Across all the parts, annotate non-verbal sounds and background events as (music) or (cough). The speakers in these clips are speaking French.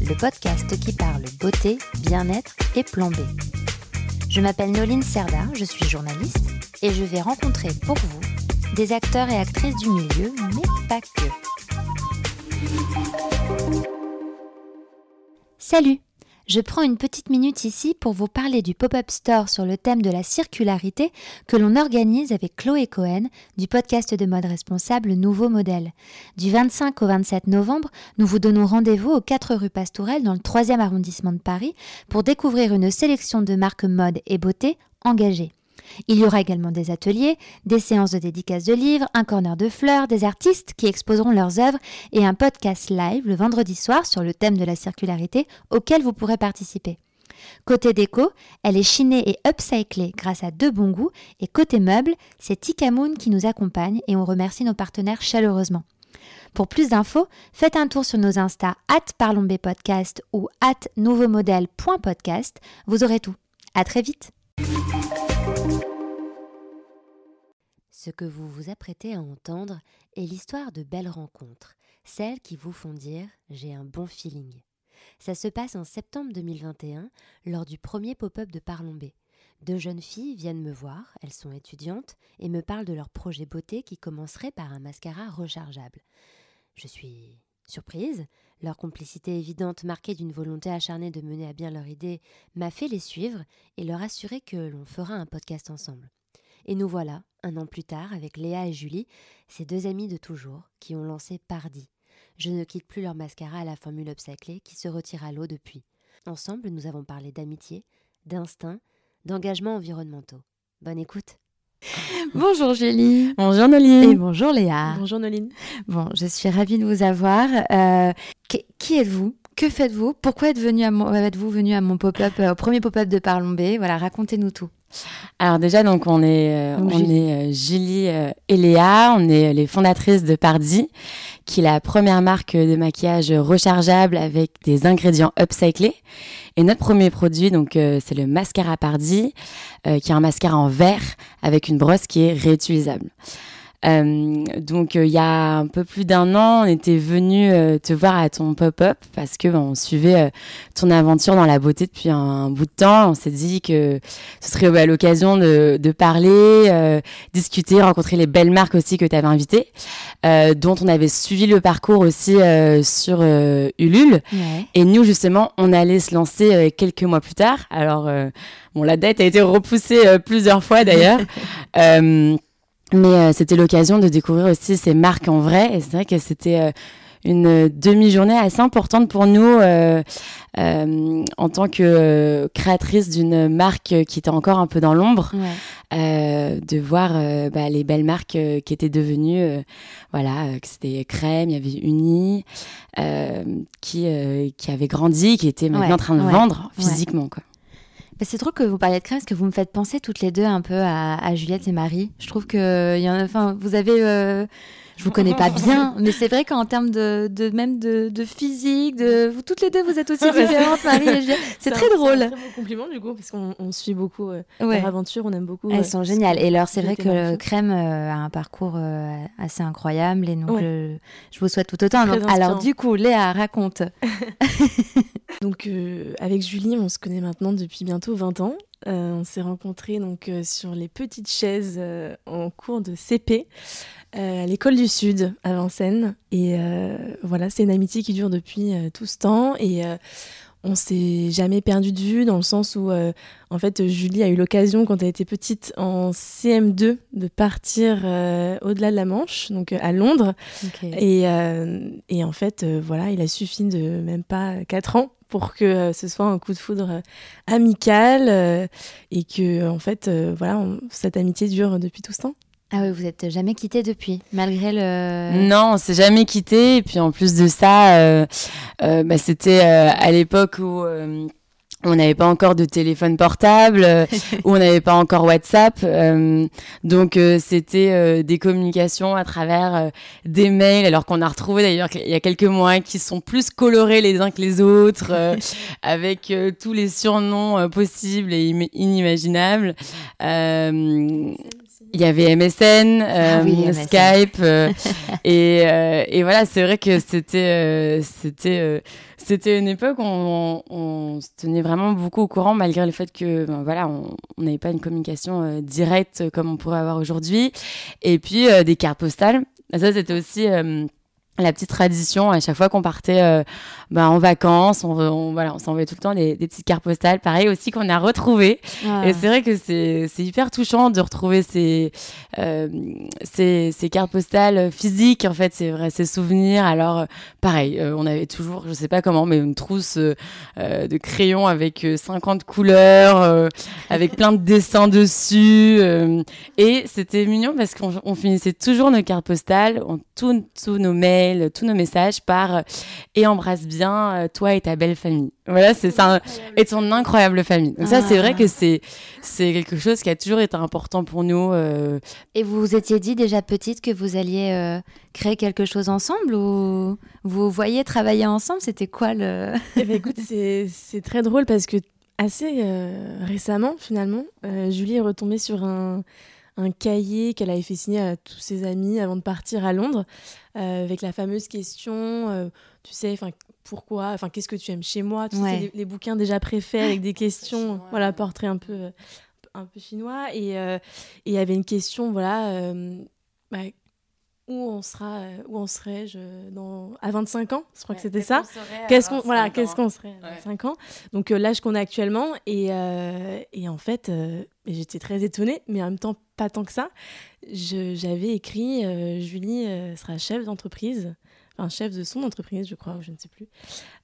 le podcast qui parle beauté, bien-être et plan. Je m'appelle Noline Serda, je suis journaliste et je vais rencontrer pour vous des acteurs et actrices du milieu, mais pas que. Salut je prends une petite minute ici pour vous parler du pop-up store sur le thème de la circularité que l'on organise avec Chloé Cohen du podcast de mode responsable Nouveau Modèle. Du 25 au 27 novembre, nous vous donnons rendez-vous aux 4 rue Pastourelle dans le 3e arrondissement de Paris pour découvrir une sélection de marques mode et beauté engagées. Il y aura également des ateliers, des séances de dédicaces de livres, un corner de fleurs, des artistes qui exposeront leurs œuvres et un podcast live le vendredi soir sur le thème de la circularité auquel vous pourrez participer. Côté déco, elle est chinée et upcyclée grâce à deux bons goûts et côté meubles, c'est Tikamoon qui nous accompagne et on remercie nos partenaires chaleureusement. Pour plus d'infos, faites un tour sur nos Insta at parlombépodcast ou nouveaumodèle.podcast. Vous aurez tout. À très vite! Ce que vous vous apprêtez à entendre est l'histoire de belles rencontres, celles qui vous font dire j'ai un bon feeling. Ça se passe en septembre 2021 lors du premier pop-up de Parlombé. Deux jeunes filles viennent me voir, elles sont étudiantes, et me parlent de leur projet beauté qui commencerait par un mascara rechargeable. Je suis surprise, leur complicité évidente marquée d'une volonté acharnée de mener à bien leur idée m'a fait les suivre et leur assurer que l'on fera un podcast ensemble. Et nous voilà, un an plus tard, avec Léa et Julie, ces deux amies de toujours, qui ont lancé Pardi. Je ne quitte plus leur mascara à la formule upcyclée qui se retire à l'eau depuis. Ensemble, nous avons parlé d'amitié, d'instinct, d'engagement environnementaux. Bonne écoute. (laughs) Bonjour Julie. Bonjour Noline. Et bonjour Léa. Bonjour Noline. Bon, je suis ravie de vous avoir. Euh, qui êtes-vous? Que faites-vous? Pourquoi êtes-vous venu à mon, êtes-vous venu à mon pop-up, euh, au premier pop-up de Parlombé? Voilà, racontez-nous tout. Alors déjà, donc on est, euh, on Julie. est euh, Julie euh, et Léa, on est les fondatrices de Pardi, qui est la première marque de maquillage rechargeable avec des ingrédients upcyclés. Et notre premier produit, donc c'est le mascara Pardi, qui est un mascara en verre avec une brosse qui est réutilisable. Euh, donc euh, il y a un peu plus d'un an, on était venu euh, te voir à ton pop-up parce que ben, on suivait ton aventure dans la beauté depuis un, bout de temps. On s'est dit que ce serait bah, l'occasion de, de, parler, discuter, rencontrer les belles marques aussi que tu avais invitées, dont on avait suivi le parcours aussi sur Ulule. Et nous justement, on allait se lancer quelques mois plus tard. Alors bon, la dette a été repoussée plusieurs fois d'ailleurs. (laughs) Mais euh, c'était l'occasion de découvrir aussi ces marques en vrai. Et c'est vrai que c'était euh, une demi-journée assez importante pour nous euh, en tant que créatrice d'une marque qui était encore un peu dans l'ombre, de voir bah, les belles marques qui étaient devenues, voilà, que c'était Crème, il y avait Uni, qui, qui avait grandi, qui était maintenant en train de vendre physiquement. Quoi. Bah, c'est trop que vous parliez de crème parce que vous me faites penser toutes les deux un peu à, Juliette et Marie. Je trouve que y en a, enfin, vous avez euh, je vous connais pas bien, (laughs) mais c'est vrai qu'en termes de, de, même de, de, physique, de vous toutes les deux vous êtes aussi différentes, Marie et Juliette. (laughs) C'est très drôle. C'est un très beau compliment du coup parce qu'on suit beaucoup euh, leur aventure, on aime beaucoup. Elles sont géniales. Et alors c'est vrai que Crème euh, a un parcours euh, assez incroyable et donc je, je, vous souhaite tout autant. alors du coup, Léa raconte. (laughs) donc avec Julie, on se connaît maintenant depuis bientôt 20 ans. on s'est rencontrés donc sur les petites chaises en cours de CP. Euh, à l'école du Sud à Vincennes. Et euh, voilà, c'est une amitié qui dure depuis euh, tout ce temps. Et on s'est jamais perdu de vue dans le sens où, en fait, Julie a eu l'occasion, quand elle était petite, en CM2, de partir au-delà de la Manche, donc à Londres. Et, et, en fait, voilà, il a suffi de même pas 4 ans pour que ce soit un coup de foudre amical et que, en fait, voilà, cette amitié dure depuis tout ce temps. Ah oui, vous n'êtes jamais quitté depuis, malgré le. Non, on s'est jamais quitté. Et puis en plus de ça, bah, c'était à l'époque où on n'avait pas encore de téléphone portable, euh, (laughs) où on n'avait pas encore WhatsApp, euh, donc euh, c'était des communications à travers des mails, alors qu'on a retrouvé d'ailleurs il y a quelques mois qui sont plus colorés les uns que les autres, (laughs) avec tous les surnoms possibles et inimaginables. Il y avait MSN, ah Skype, (laughs) et, et, voilà, c'est vrai que c'était c'était c'était une époque où on, se tenait vraiment beaucoup au courant, malgré le fait que, ben, voilà, on n'avait pas une communication euh, directe comme on pourrait avoir aujourd'hui. Et puis, euh, des cartes postales. Ça, c'était aussi euh, la petite tradition à chaque fois qu'on partait euh, bah, en vacances on, on voilà on s'envoyait tout le temps des, des, petites cartes postales pareil aussi qu'on a retrouvé et c'est vrai que c'est hyper touchant de retrouver ces, euh, ces ces cartes postales physiques en fait c'est vrai ces souvenirs. Alors pareil euh, on avait toujours je sais pas comment mais une trousse de crayons avec 50 couleurs avec plein de dessins dessus et c'était mignon parce qu'on finissait toujours nos cartes postales on tous tous nos mails tous nos messages par euh, et embrasse bien euh, toi et ta belle famille. Voilà, c'est ça et ton incroyable famille. Donc ça, c'est vrai ah. que c'est c'est quelque chose qui a toujours été important pour nous. Euh. Et vous vous étiez dit déjà petite que vous alliez créer quelque chose ensemble ou vous voyez travailler ensemble? C'était quoi le eh ben, Écoute, c'est très drôle parce que assez récemment, finalement, Julie est retombée sur un un cahier qu'elle avait fait signer à tous ses amis avant de partir à Londres, euh, avec la fameuse question, euh, tu sais, enfin pourquoi, enfin qu'est-ce que tu aimes chez moi, tu sais, les, bouquins déjà préfaits avec des (laughs) questions, voilà, portrait un peu, un peu chinois, et euh, il y avait une question, voilà. Bah, où on sera euh, où on serait je dans à 25 ans? Je crois que c'était ça. qu'est-ce qu'on voilà qu'est-ce qu'on serait à 25 ans? Donc euh, l'âge qu'on a actuellement et, euh, et en fait j'étais très étonnée mais en même temps pas tant que ça. J'avais écrit Julie sera chef d'entreprise un chef de son entreprise, je crois, ou je ne sais plus.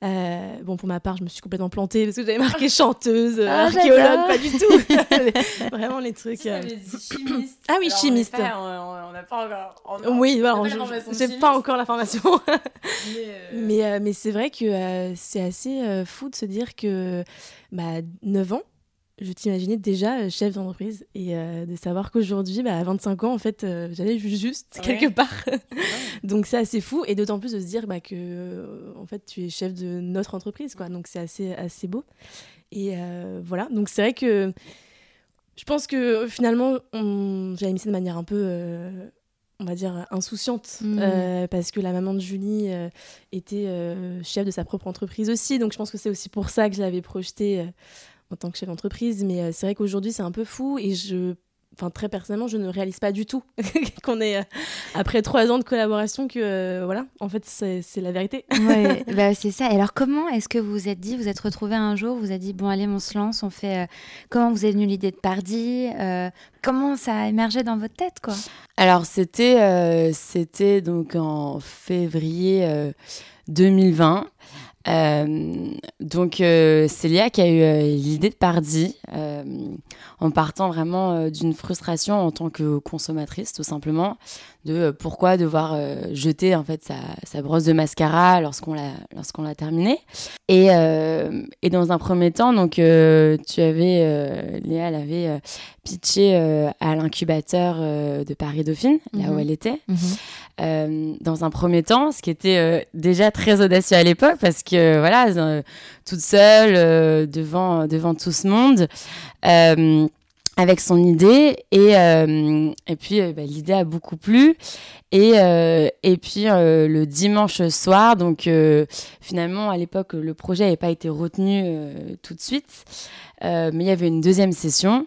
Euh, bon, pour ma part, je me suis complètement plantée parce que j'avais marqué (laughs) chanteuse, ah, archéologue, pas du tout. (laughs) Vraiment les trucs. Euh... chimiste. Ah oui, chimiste. On n'a pas encore. oui, voilà, je n'ai pas encore la formation. (laughs) mais, euh, euh, mais, c'est vrai que c'est assez fou de se dire que bah, 9 ans, je t'imaginais déjà euh, chef d'entreprise et euh, de savoir qu'aujourd'hui, bah, à 25 ans, en fait, euh, j'allais juste quelque part. (laughs) Donc c'est assez fou et d'autant plus de se dire bah, que en fait, tu es chef de notre entreprise, quoi. Donc c'est assez assez beau. Et voilà. Donc c'est vrai que je pense que finalement, j'avais mis ça de manière un peu on va dire insouciante mmh. parce que la maman de Julie était chef de sa propre entreprise aussi donc je pense que c'est aussi pour ça que je l'avais projetée en tant que chef d'entreprise. Mais euh, c'est vrai qu'aujourd'hui, c'est un peu fou et je. Enfin, très personnellement, je ne réalise pas du tout (laughs) qu'on est, euh, après trois ans de collaboration, que euh, voilà, en fait, c'est la vérité. Oui, (laughs) bah, c'est ça. Et alors, comment est-ce que vous vous êtes dit, vous êtes retrouvé un jour, vous avez dit, bon, allez, on se lance, on fait. comment vous est venue l'idée de Pardi Comment ça a émergé dans votre tête, quoi? Alors, c'était c'était donc en février 2020. Euh, donc euh, Léa qui a eu euh, l'idée de Pardi en partant vraiment d'une frustration en tant que consommatrice tout simplement de pourquoi devoir jeter en fait sa, brosse de mascara lorsqu'on l'a lorsqu'on l'a terminée et, et dans un premier temps donc tu avais Léa elle avait pitché à l'incubateur de Paris Dauphine là où mhm. elle était mhm. Euh, dans un premier temps, ce qui était euh, déjà très audacieux à l'époque parce que voilà, euh, toute seule devant devant tout ce monde avec son idée et et puis bah, l'idée a beaucoup plu et et puis le dimanche soir donc finalement à l'époque le projet n'avait pas été retenu tout de suite mais il y avait une deuxième session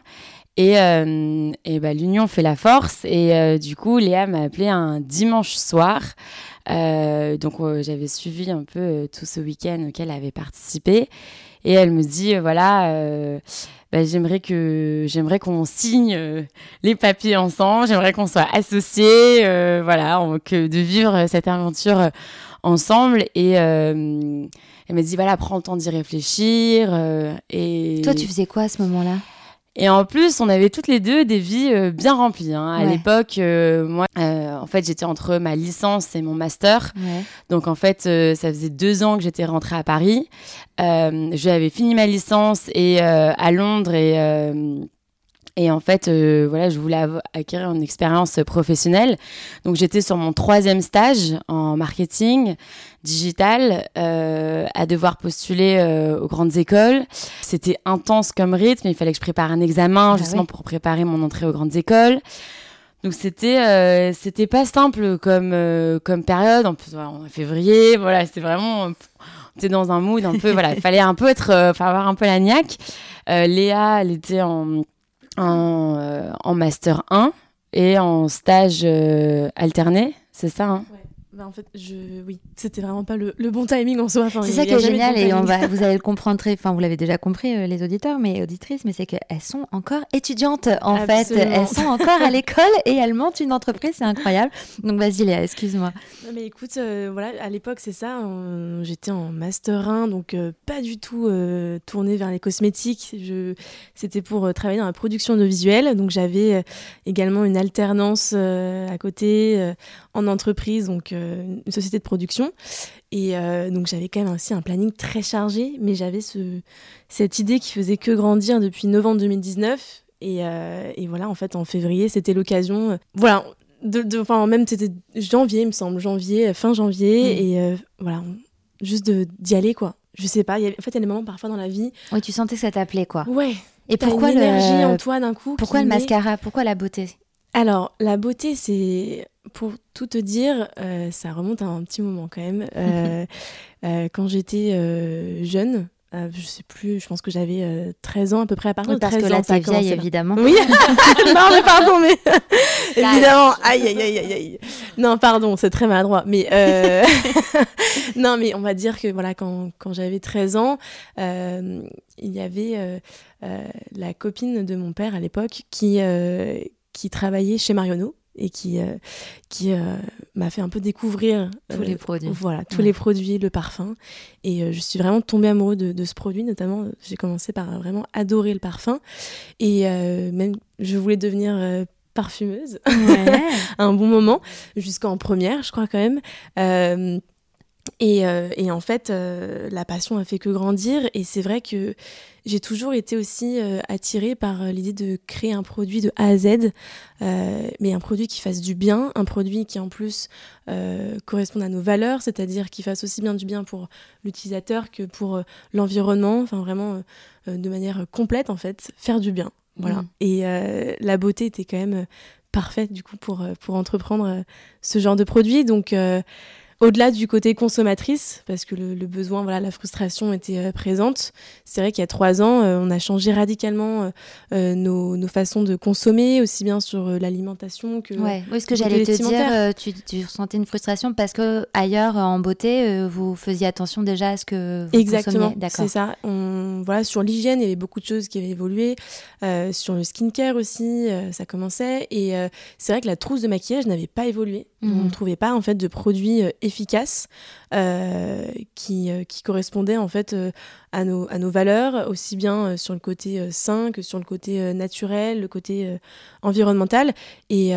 et, euh, et bah, l'union fait la force. Et euh, du coup, Léa m'a appelé un dimanche soir. Euh, donc j'avais suivi un peu tout ce week-end auquel elle avait participé. Et elle me dit, voilà, bah, j'aimerais que j'aimerais qu'on signe les papiers ensemble. J'aimerais qu'on soit associés. voilà, que de vivre cette aventure ensemble. Et elle m'a dit, voilà, prends le temps d'y réfléchir. et toi, tu faisais quoi à ce moment-là? Et en plus, on avait toutes les deux des vies euh, bien remplies. Hein. À l'époque, euh, moi, euh, en fait, j'étais entre ma licence et mon master. Donc, en fait, ça faisait deux ans que j'étais rentrée à Paris. J'avais fini ma licence et à Londres et et en fait, voilà, je voulais acquérir une expérience professionnelle. Donc, j'étais sur mon troisième stage en marketing digital euh, à devoir postuler euh, aux grandes écoles. C'était intense comme rythme, il fallait que je prépare un examen ah justement pour préparer mon entrée aux grandes écoles. Donc c'était euh, c'était pas simple comme euh, comme période. En plus en février, voilà, c'était vraiment on dans un mood un peu voilà, il fallait un peu être euh, avoir un peu la niaque. Léa, elle était en en, master 1 et en stage alterné, c'est ça hein? Bah, en fait, je... oui, c'était vraiment pas le, bon timing en soi. c'est ça qui est génial et on va, (laughs) vous allez le comprendre très, enfin vous l'avez déjà compris euh, les auditeurs mais auditrices, mais c'est qu'elles sont encore étudiantes en fait, elles sont encore à l'école et elles montent une entreprise, c'est incroyable. Donc vas-y Léa, excuse-moi. Mais écoute, euh, voilà, à l'époque c'est ça, j'étais en master 1 donc euh, pas du tout tournée vers les cosmétiques. Je... C'était pour travailler dans la production de visuels, donc j'avais également une alternance à côté en entreprise, donc euh, une société de production. Et euh, donc j'avais quand même aussi un planning très chargé, mais j'avais ce, cette idée qui faisait que grandir depuis novembre 2019. Et, euh, et voilà, en fait, en février, c'était l'occasion. voilà, de, enfin, même c'était janvier, il me semble, janvier, fin janvier. Mm. Et voilà, juste d'y aller, quoi. Je sais pas, y a, en fait, il y a des moments parfois dans la vie. Oui, tu sentais que ça t'appelait, quoi. Ouais. Et pourquoi l'énergie en toi d'un coup Pourquoi le mascara? Pourquoi la beauté? Alors, la beauté, c'est, pour tout te dire, euh, ça remonte à un petit moment quand même. Euh, (laughs) euh, quand j'étais jeune, je sais plus, je pense que j'avais 13 ans à peu près à partir oui, parce que là, t'es vieille, évidemment. Oui, (laughs) non, mais pardon, mais (laughs) évidemment, aïe, aïe, aïe, aïe, aïe. Non, pardon, c'est très maladroit, mais non, mais on va dire que voilà, quand, quand j'avais 13 ans, il y avait la copine de mon père à l'époque qui qui travaillait chez Marionneau et qui, euh, qui euh, m'a fait un peu découvrir tous les euh, produits. Voilà, tous les produits, le parfum. Et je suis vraiment tombée amoureuse de, de ce produit, notamment. J'ai commencé par vraiment adorer le parfum. Et même, je voulais devenir parfumeuse à (laughs) un bon moment, jusqu'en première, je crois quand même. Et, et, en fait, la passion a fait que grandir. Et c'est vrai que j'ai toujours été aussi euh, attirée par euh, l'idée de créer un produit de A à Z, euh, mais un produit qui fasse du bien, un produit qui en plus corresponde à nos valeurs, c'est-à-dire qui fasse aussi bien du bien pour l'utilisateur que pour l'environnement, enfin vraiment de manière complète en fait, faire du bien. Voilà. Mm. Et la beauté était quand même parfaite du coup pour, pour entreprendre ce genre de produit. Donc au-delà du côté consommatrice, parce que le, besoin, voilà, la frustration était euh, présente, c'est vrai qu'il y a trois ans, euh, on a changé radicalement euh, nos, façons de consommer, aussi bien sur l'alimentation que. Ouais, oui, ce que j'allais te dire, tu, tu, ressentais une frustration parce que ailleurs en beauté, vous faisiez attention déjà à ce que vous Exactement, c'est ça. On, voilà, sur l'hygiène, il y avait beaucoup de choses qui avaient évolué. sur le skincare aussi, ça commençait. Et c'est vrai que la trousse de maquillage n'avait pas évolué. On ne mhm. trouvait pas en fait de produits efficace euh, qui, euh, qui, correspondait en fait euh, à, nos, à nos valeurs, aussi bien sur le côté sain que sur le côté naturel, le côté environnemental. Et,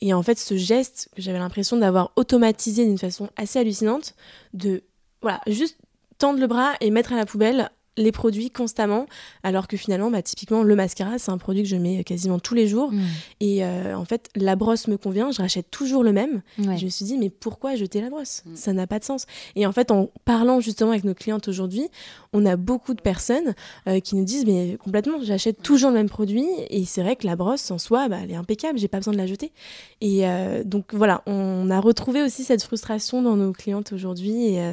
et, en fait, ce geste que j'avais l'impression d'avoir automatisé d'une façon assez hallucinante, de voilà, juste tendre le bras et mettre à la poubelle les produits constamment, alors que finalement, bah, typiquement, le mascara, c'est un produit que je mets quasiment tous les jours. Mm. Et euh, en fait, la brosse me convient, je rachète toujours le même. Je me suis dit, mais pourquoi jeter la brosse? Mm. Ça n'a pas de sens. Et en fait, en parlant justement avec nos clientes aujourd'hui, on a beaucoup de personnes euh, qui nous disent, mais complètement, j'achète toujours le même produit. Et c'est vrai que la brosse, en soi, bah, elle est impeccable, j'ai pas besoin de la jeter. Et euh, donc voilà, on a retrouvé aussi cette frustration dans nos clientes aujourd'hui. Et,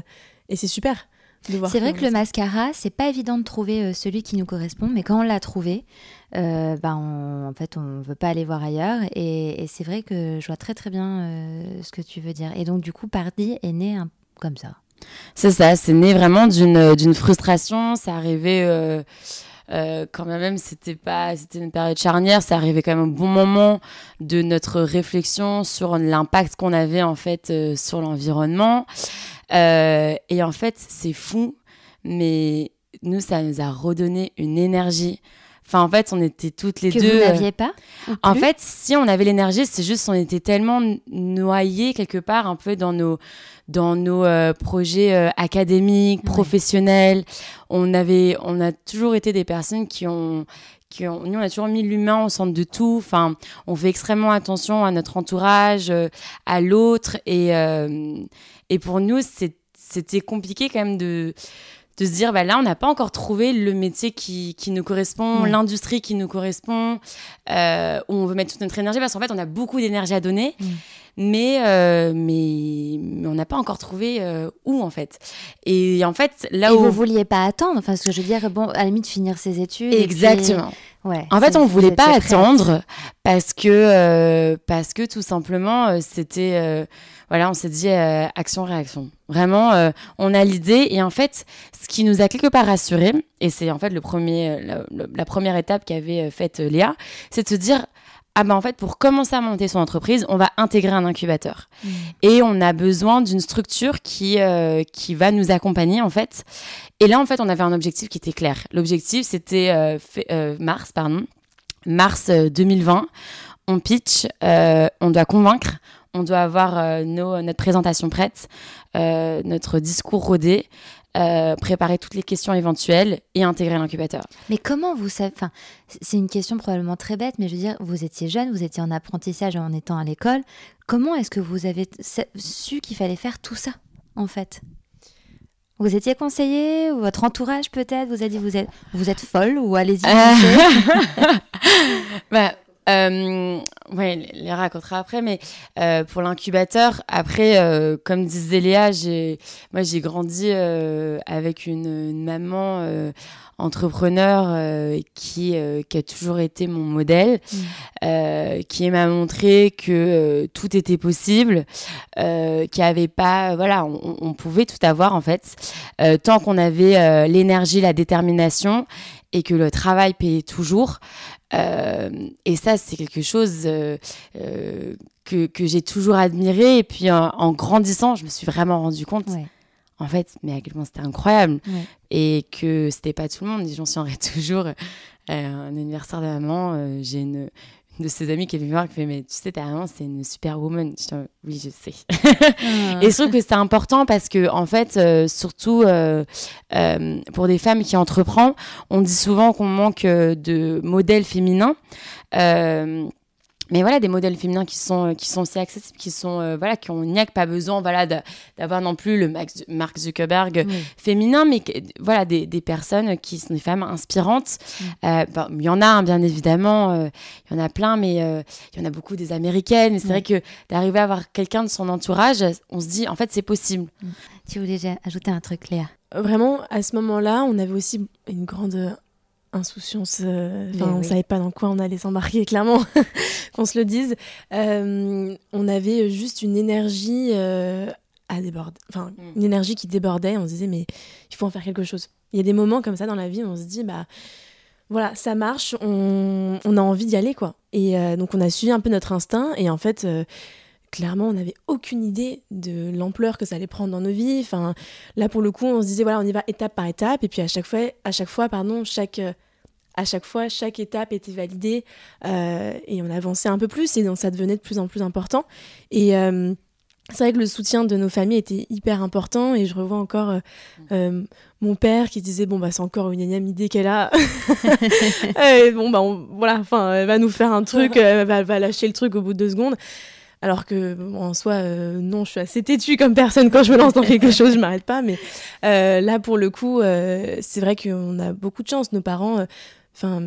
et c'est super. C'est vrai que le mascara, c'est pas évident de trouver euh, celui qui nous correspond, mais quand on l'a trouvé, euh, bah en fait, on veut pas aller voir ailleurs. Et, c'est vrai que je vois très très bien euh, ce que tu veux dire. Et donc, du coup, Pardi est né comme ça. C'est ça, c'est né vraiment d'une frustration. Ça arrivait. quand même c'était pas c'était une période charnière ça arrivait quand même au bon moment de notre réflexion sur l'impact qu'on avait en fait sur l'environnement euh, et en fait, c'est fou, mais nous, ça nous a redonné une énergie Enfin, en fait, on était toutes les que deux. Vous n'aviez pas En fait, si on avait l'énergie, c'est juste on était tellement noyés quelque part un peu dans nos dans nos projets académiques, professionnels. On avait, on a toujours été des personnes qui ont nous, on a toujours mis l'humain au centre de tout. Enfin, on fait extrêmement attention à notre entourage, euh, à l'autre. Et, euh, et pour nous, c'était compliqué quand même de, de se dire, bah là, on n'a pas encore trouvé le métier qui, qui nous correspond, l'industrie qui nous correspond, euh, où on veut mettre toute notre énergie. Parce qu'en fait, on a beaucoup d'énergie à donner. Mais, mais, on n'a pas encore trouvé où en fait. Et en fait, là et où vous vouliez pas attendre, enfin, ce que je veux dire, bon, à la limite finir ses études. Exactement. Ouais, en fait, on voulait pas attendre parce que euh, parce que tout simplement euh, c'était euh, voilà, on s'est dit action réaction. Vraiment, on a l'idée et en fait, ce qui nous a quelque part rassuré et c'est en fait le premier la, première étape qu'avait faite Léa, c'est de se dire ah ben en fait pour commencer à monter son entreprise, on va intégrer un incubateur mmh. et on a besoin d'une structure qui qui va nous accompagner en fait et là, en fait, on avait un objectif qui était clair. L'objectif, c'était euh, euh, mars, pardon, mars 2020. Euh, on pitch, on doit convaincre, on doit avoir nos, notre présentation prête, notre discours rodé. préparer toutes les questions éventuelles et intégrer l'incubateur. Mais comment vous savez Enfin, c'est une question probablement très bête, mais je veux dire, vous étiez jeune, vous étiez en apprentissage en étant à l'école. Comment est-ce que vous avez su qu'il fallait faire tout ça, en fait? Vous étiez conseillé ou votre entourage peut-être vous a dit vous êtes vous êtes folle ou allez-y. (laughs) bah, euh, ouais, les racontera après, mais euh, pour l'incubateur, après, euh, comme disait Léa, j'ai, moi j'ai grandi euh, avec une, une maman euh, entrepreneur euh, qui, qui a toujours été mon modèle, mmh. qui m'a montré que tout était possible, qui avait pas, voilà, on, on, pouvait tout avoir en fait, tant qu'on avait l'énergie, la détermination et que le travail payait toujours. Euh, et ça, c'est quelque chose euh, euh, que, que j'ai toujours admiré. Et puis en, grandissant, je me suis vraiment rendu compte, en fait, mais à quel point c'était incroyable. Et que c'était pas tout le monde. J'en souviendrai (laughs) toujours. un anniversaire de maman, j'ai une, de ses amis qui est venue voir qui fait mais tu sais ta maman c'est une superwoman oui je sais. Ah. et je trouve que c'est important parce que en fait euh, surtout euh, euh, pour des femmes qui entreprennent on dit souvent qu'on manque de modèles féminins mais voilà des modèles féminins qui sont euh, qui sont aussi accessibles qui sont euh, voilà qui n'y a pas besoin voilà d'avoir non plus le Max, Mark Zuckerberg féminin mais voilà des, des, personnes qui sont des femmes inspirantes. Euh, il y en a hein, bien évidemment il y en a plein mais il y en a beaucoup des américaines. C'est vrai que d'arriver à avoir quelqu'un de son entourage on se dit en fait c'est possible. Tu voulais ajouter un truc Léa? Vraiment à ce moment-là on avait aussi une grande insouciance. Euh, on savait pas dans quoi on allait s'embarquer, (laughs) clairement, qu'on se le dise. Euh, on avait juste une énergie euh, à déborder, enfin, mm. une énergie qui débordait. On se disait, mais il faut en faire quelque chose. Il y a des moments comme ça dans la vie où on se dit, bah voilà, ça marche, on, on a envie d'y aller, quoi. Et donc, on a suivi un peu notre instinct. Et en fait, clairement, on n'avait aucune idée de l'ampleur que ça allait prendre dans nos vies. Enfin, là, pour le coup, on se disait, voilà, on y va étape par étape. Et puis, à chaque fois, à chaque fois pardon, chaque, à chaque fois, chaque étape était validée euh, et on avançait un peu plus et donc ça devenait de plus en plus important. Et euh, c'est vrai que le soutien de nos familles était hyper important et je revois encore euh, mon père qui disait bon bah c'est encore une énième idée qu'elle a (laughs) (laughs) et bon bah voilà enfin elle va nous faire un truc (laughs) elle va lâcher le truc au bout de deux secondes alors que en soi, euh, non, je suis assez têtue comme personne quand je me lance dans quelque (laughs) chose, je m'arrête pas. Mais euh, là, pour le coup, euh, c'est vrai qu'on a beaucoup de chance. Nos parents, enfin,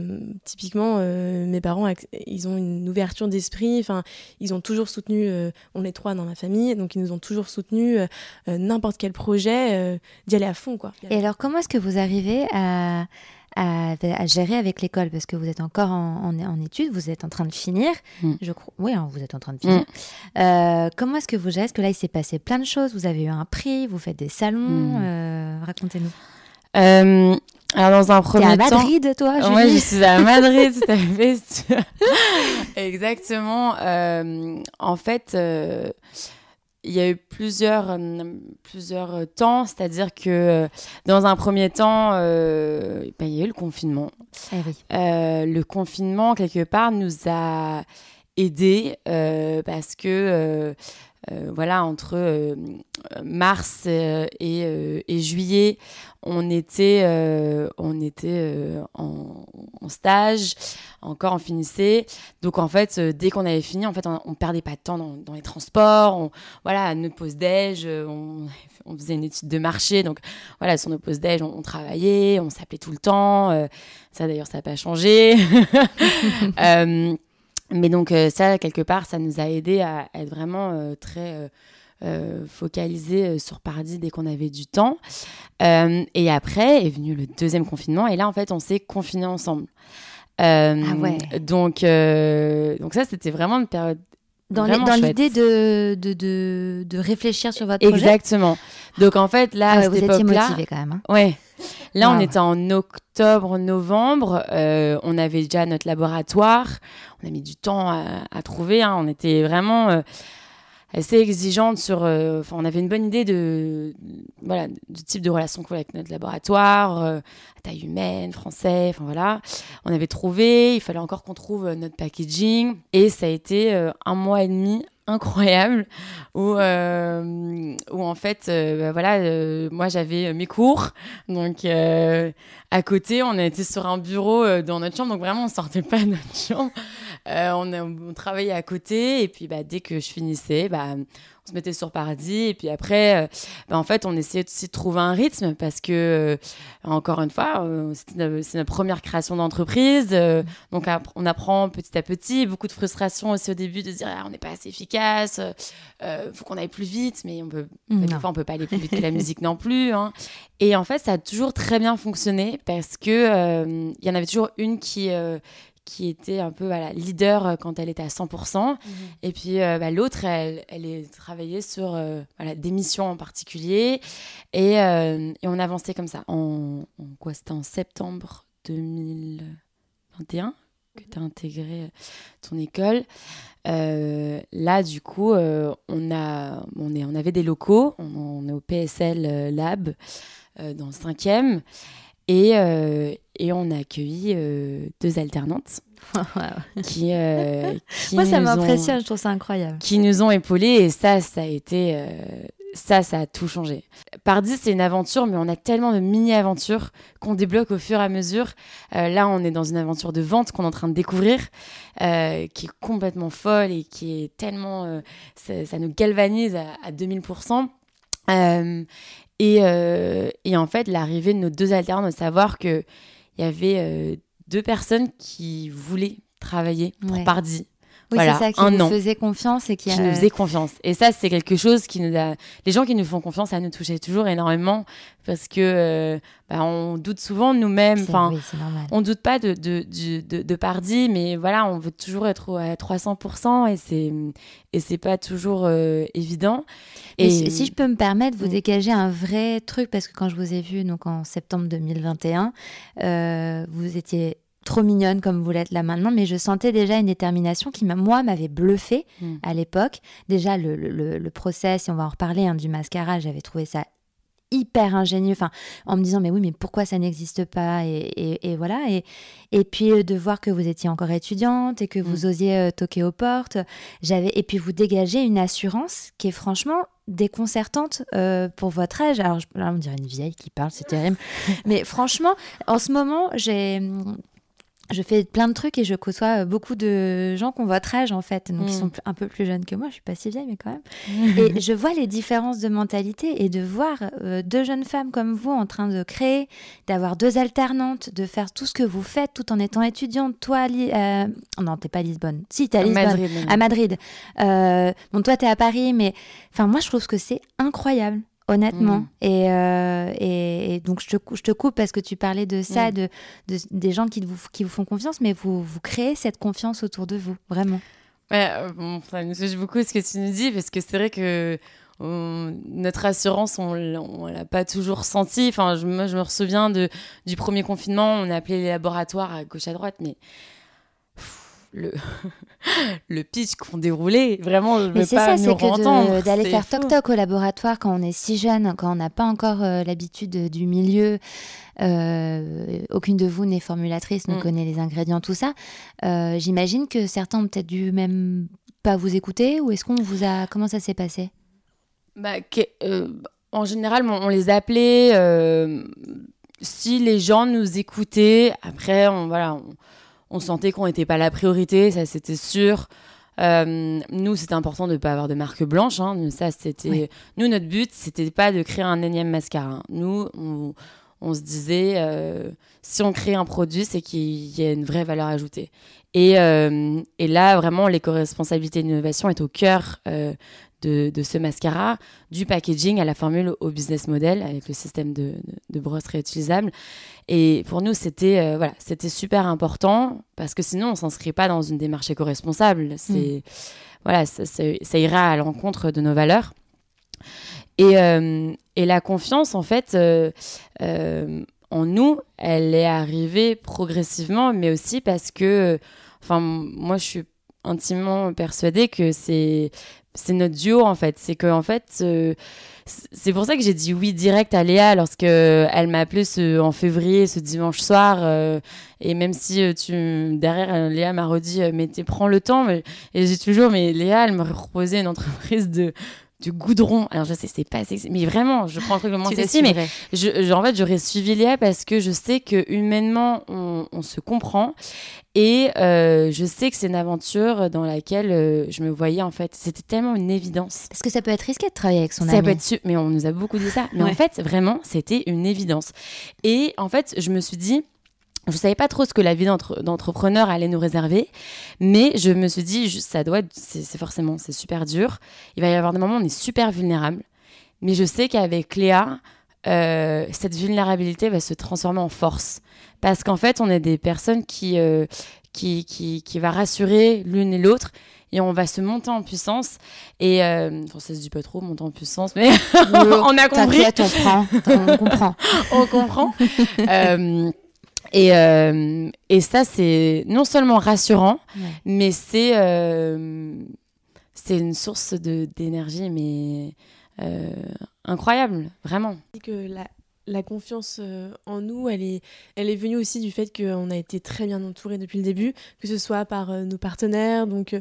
typiquement, mes parents, ils ont une ouverture d'esprit. Enfin, ils ont toujours soutenu. on est trois dans ma famille, donc ils nous ont toujours soutenu n'importe quel projet, d'y aller à fond, quoi. Et alors, comment est-ce que vous arrivez à à, gérer avec l'école parce que vous êtes encore en, en, études, vous êtes en train de finir. Mm. Je crois, oui, hein, vous êtes en train de finir. Mm. Euh, comment est-ce que vous gérez? Est-ce que là, il s'est passé plein de choses? Vous avez eu un prix, vous faites des salons? Mm. Euh, racontez-nous. Euh, alors dans un premier à Madrid, toi Moi, je suis à Madrid, (laughs) tout à fait. Exactement. en fait, il y a eu plusieurs, euh, plusieurs temps, c'est-à-dire que dans un premier temps, ben, il y a eu le confinement. Eh le confinement, quelque part, nous a aidés parce que euh, voilà, entre euh, mars euh, et, juillet, on était, on était en, stage, encore on finissait. Donc en fait, dès qu'on avait fini, en fait, on, perdait pas de temps dans, les transports. On, voilà, notre pause déj, on, faisait une étude de marché. Donc voilà, sur nos pauses déj, on, travaillait, on s'appelait tout le temps. ça d'ailleurs, ça n'a pas changé. (laughs) Mais donc euh, ça, quelque part, ça nous a aidé à être vraiment euh, très euh, focalisés sur Paradis dès qu'on avait du temps. et après est venu le deuxième confinement. Et là, en fait, on s'est confinés ensemble. ah ouais. Donc, donc ça, c'était vraiment une période dans l'idée de, de, de, de, réfléchir sur votre projet? Exactement. Donc en fait, là, ah vous étiez motivé quand même. Hein. Ouais. Là, on était en octobre, novembre. Euh, on avait déjà notre laboratoire. On a mis du temps à, trouver. Hein. On était vraiment euh, assez exigeante sur. Euh, on avait une bonne idée de, voilà, du type de relation qu'on avec notre laboratoire, à taille humaine, français. Enfin voilà. On avait trouvé. Il fallait encore qu'on trouve notre packaging. Et ça a été un mois et demi incroyable où, euh, où en fait, euh, bah voilà, euh, moi j'avais mes cours, donc à côté, on était sur un bureau dans notre chambre, donc vraiment on sortait pas (laughs) de notre chambre, on, on, travaillait à côté. Et puis bah, dès que je finissais, bah, on se mettait sur Paradis. Et puis après, euh, ben, en fait, on essayait aussi de trouver un rythme parce que, euh, encore une fois, euh, c'est notre première création d'entreprise. donc, on apprend petit à petit. Beaucoup de frustration aussi au début de se dire, ah, on n'est pas assez efficace, il faut qu'on aille plus vite, mais on peut, des fois, on peut pas aller plus vite que la musique non plus. Hein. Et en fait, ça a toujours très bien fonctionné parce que il y en avait toujours une qui qui était un peu voilà, leader euh, quand elle était à 100%. Mhm. Et puis euh, bah, l'autre, elle, elle est travaillée sur euh, voilà, des missions en particulier. Et, et on avançait comme ça. En, quoi? C'était en septembre 2021 que tu as intégré ton école. là, du coup, on, a, on, est, on avait des locaux. On, est au PSL Lab dans le cinquième. Et, euh, et on a accueilli euh, deux alternantes. (laughs) qui, euh, Moi, ça m'impressionne, je trouve ça incroyable. Qui nous ont épaulés et ça, ça a été. ça, ça a tout changé. Pardi, c'est une aventure, mais on a tellement de mini-aventures qu'on débloque au fur et à mesure. là, on est dans une aventure de vente qu'on est en train de découvrir, qui est complètement folle et qui est tellement. Ça, nous galvanise à, à 2000%. Et, euh, et en fait, l'arrivée de nos deux alternants, de savoir qu'il y avait euh, deux personnes qui voulaient travailler pour Pardi oui, c'est ça, qui nous faisait confiance et qui, nous faisait confiance. Et ça, c'est quelque chose qui nous a. Les gens qui nous font confiance, ça nous touchait toujours énormément parce que euh, bah, on doute souvent de nous-mêmes. Enfin, oui, on doute pas de de, de, de, Pardi, mais voilà, on veut toujours être à 300% et c'est et c'est pas toujours euh, évident. Et si je peux me permettre, vous dégager un vrai truc parce que quand je vous ai vu donc en septembre 2021, euh, vous étiez trop mignonne comme vous l'êtes là maintenant, mais je sentais déjà une détermination qui, moi, m'avait bluffé mm. à l'époque. Déjà, le, le, le, process, et on va en reparler, hein, du mascara, j'avais trouvé ça hyper ingénieux, enfin, en me disant mais oui, mais pourquoi ça n'existe pas et, et, voilà. Et, et puis euh, de voir que vous étiez encore étudiante et que vous mm. osiez euh, toquer aux portes. J'avais et puis vous dégagez une assurance qui est franchement déconcertante euh, pour votre âge. Alors là, on dirait une vieille qui parle, c'est terrible. (laughs) mais franchement, en ce moment, j'ai je fais plein de trucs et je côtoie euh, beaucoup de gens qui ont votre âge en fait, donc qui mm. sont un peu plus jeunes que moi. Je suis pas si vieille, mais quand même. et je vois les différences de mentalité et de voir euh, deux jeunes femmes comme vous en train de créer, d'avoir deux alternantes, de faire tout ce que vous faites tout en étant étudiante. Toi, li euh... non, t'es pas à Lisbonne. Si, t'es à Lisbonne. Madrid, à Madrid. Euh... Bon, toi, t'es à Paris, mais enfin, moi, je trouve que c'est incroyable honnêtement. Mm. Euh, et, et, donc, je te, je te, coupe parce que tu parlais de ça, de, des gens qui vous, qui vous font confiance, mais vous, vous créez cette confiance autour de vous, vraiment. Ouais, euh, bon, ça me touche beaucoup ce que tu nous dis, parce que c'est vrai que notre assurance, on ne l'a pas toujours senti. Enfin, je, moi, je me souviens de, du premier confinement, on a appelé les laboratoires à gauche à droite, mais le, (laughs) le pitch qu'on déroulait. Vraiment, je Mais veux c'est pas ça, nous c'est entendre. que d'aller faire toc-toc au laboratoire quand on est si jeune, quand on n'a pas encore euh, l'habitude du milieu, euh, aucune de vous n'est formulatrice, ne Mm. connaît les ingrédients, tout ça. euh, J'imagine que certains ont peut-être dû même pas vous écouter, ou est-ce qu'on vous a... Comment ça s'est passé? Bah, que- en général, on, on les appelait. si les gens nous écoutaient, après, on, voilà, on, on sentait qu'on n'était pas la priorité, ça c'était sûr. Euh, nous, c'était important de ne pas avoir de marque blanche. hein, ça, c'était. Oui. Nous, notre but, c'était pas de créer un énième mascara. hein. Nous, on, on se disait, euh, si on crée un produit, c'est qu'il y a une vraie valeur ajoutée. Et, euh, et là, vraiment, l'éco-responsabilité et l'innovation est au cœur de, de ce mascara, du packaging à la formule au business model avec le système de, de, brosse réutilisable. Et pour nous, c'était euh, voilà, c'était super important parce que sinon, on s'inscrit pas dans une démarche éco-responsable. C'est voilà, ça, ça- ça ira à l'encontre de nos valeurs. Et, euh, et la confiance, en fait, euh, en nous, elle est arrivée progressivement, mais aussi parce que, enfin, moi, je suis intimement persuadée que c'est c'est notre duo en fait. C'est que en fait, euh, c'est pour ça que j'ai dit oui direct à Léa lorsque elle m'a appelé ce, en février, ce dimanche soir. euh, et même si euh, tu derrière euh, Léa m'a redit euh, mais prends le temps. Mais, et j'ai toujours mais Léa, elle me proposé une entreprise de du goudron. Alors je sais c'est pas sexy, mais vraiment, je prends un truc les sexy, mais je, je- en fait, j'aurais suivi Léa parce que je sais que humainement, on, on se comprend et euh, je sais que c'est une aventure dans laquelle euh, je me voyais en fait. C'était tellement une évidence. Parce que ça peut être risqué de travailler avec son Ça ami. peut être su- mais on nous a beaucoup dit ça. Mais Ouais. en fait, vraiment, c'était une évidence. Et en fait, je me suis dit. Je savais pas trop ce que la vie d'entre- d'entrepreneur allait nous réserver, mais je me suis dit, je- ça doit être, c'est forcément, c'est super dur. Il va y avoir des moments où on est super vulnérable, mais je sais qu'avec Léa, euh, cette vulnérabilité va se transformer en force. Parce qu'en fait, on est des personnes qui, euh, qui, qui, qui va rassurer l'une et l'autre et on va se monter en puissance. Et euh, enfin, ça se dit pas trop, monter en puissance, mais (laughs) on a compris. On prend, on comprend. (laughs) on comprend. Et, euh, et ça, c'est non seulement rassurant, Ouais. mais c'est euh, c'est une source de- d'énergie, mais euh, incroyable, vraiment. que la, la confiance en nous, elle est, elle est venue aussi du fait qu'on a été très bien entouré depuis le début, que ce soit par nos partenaires, donc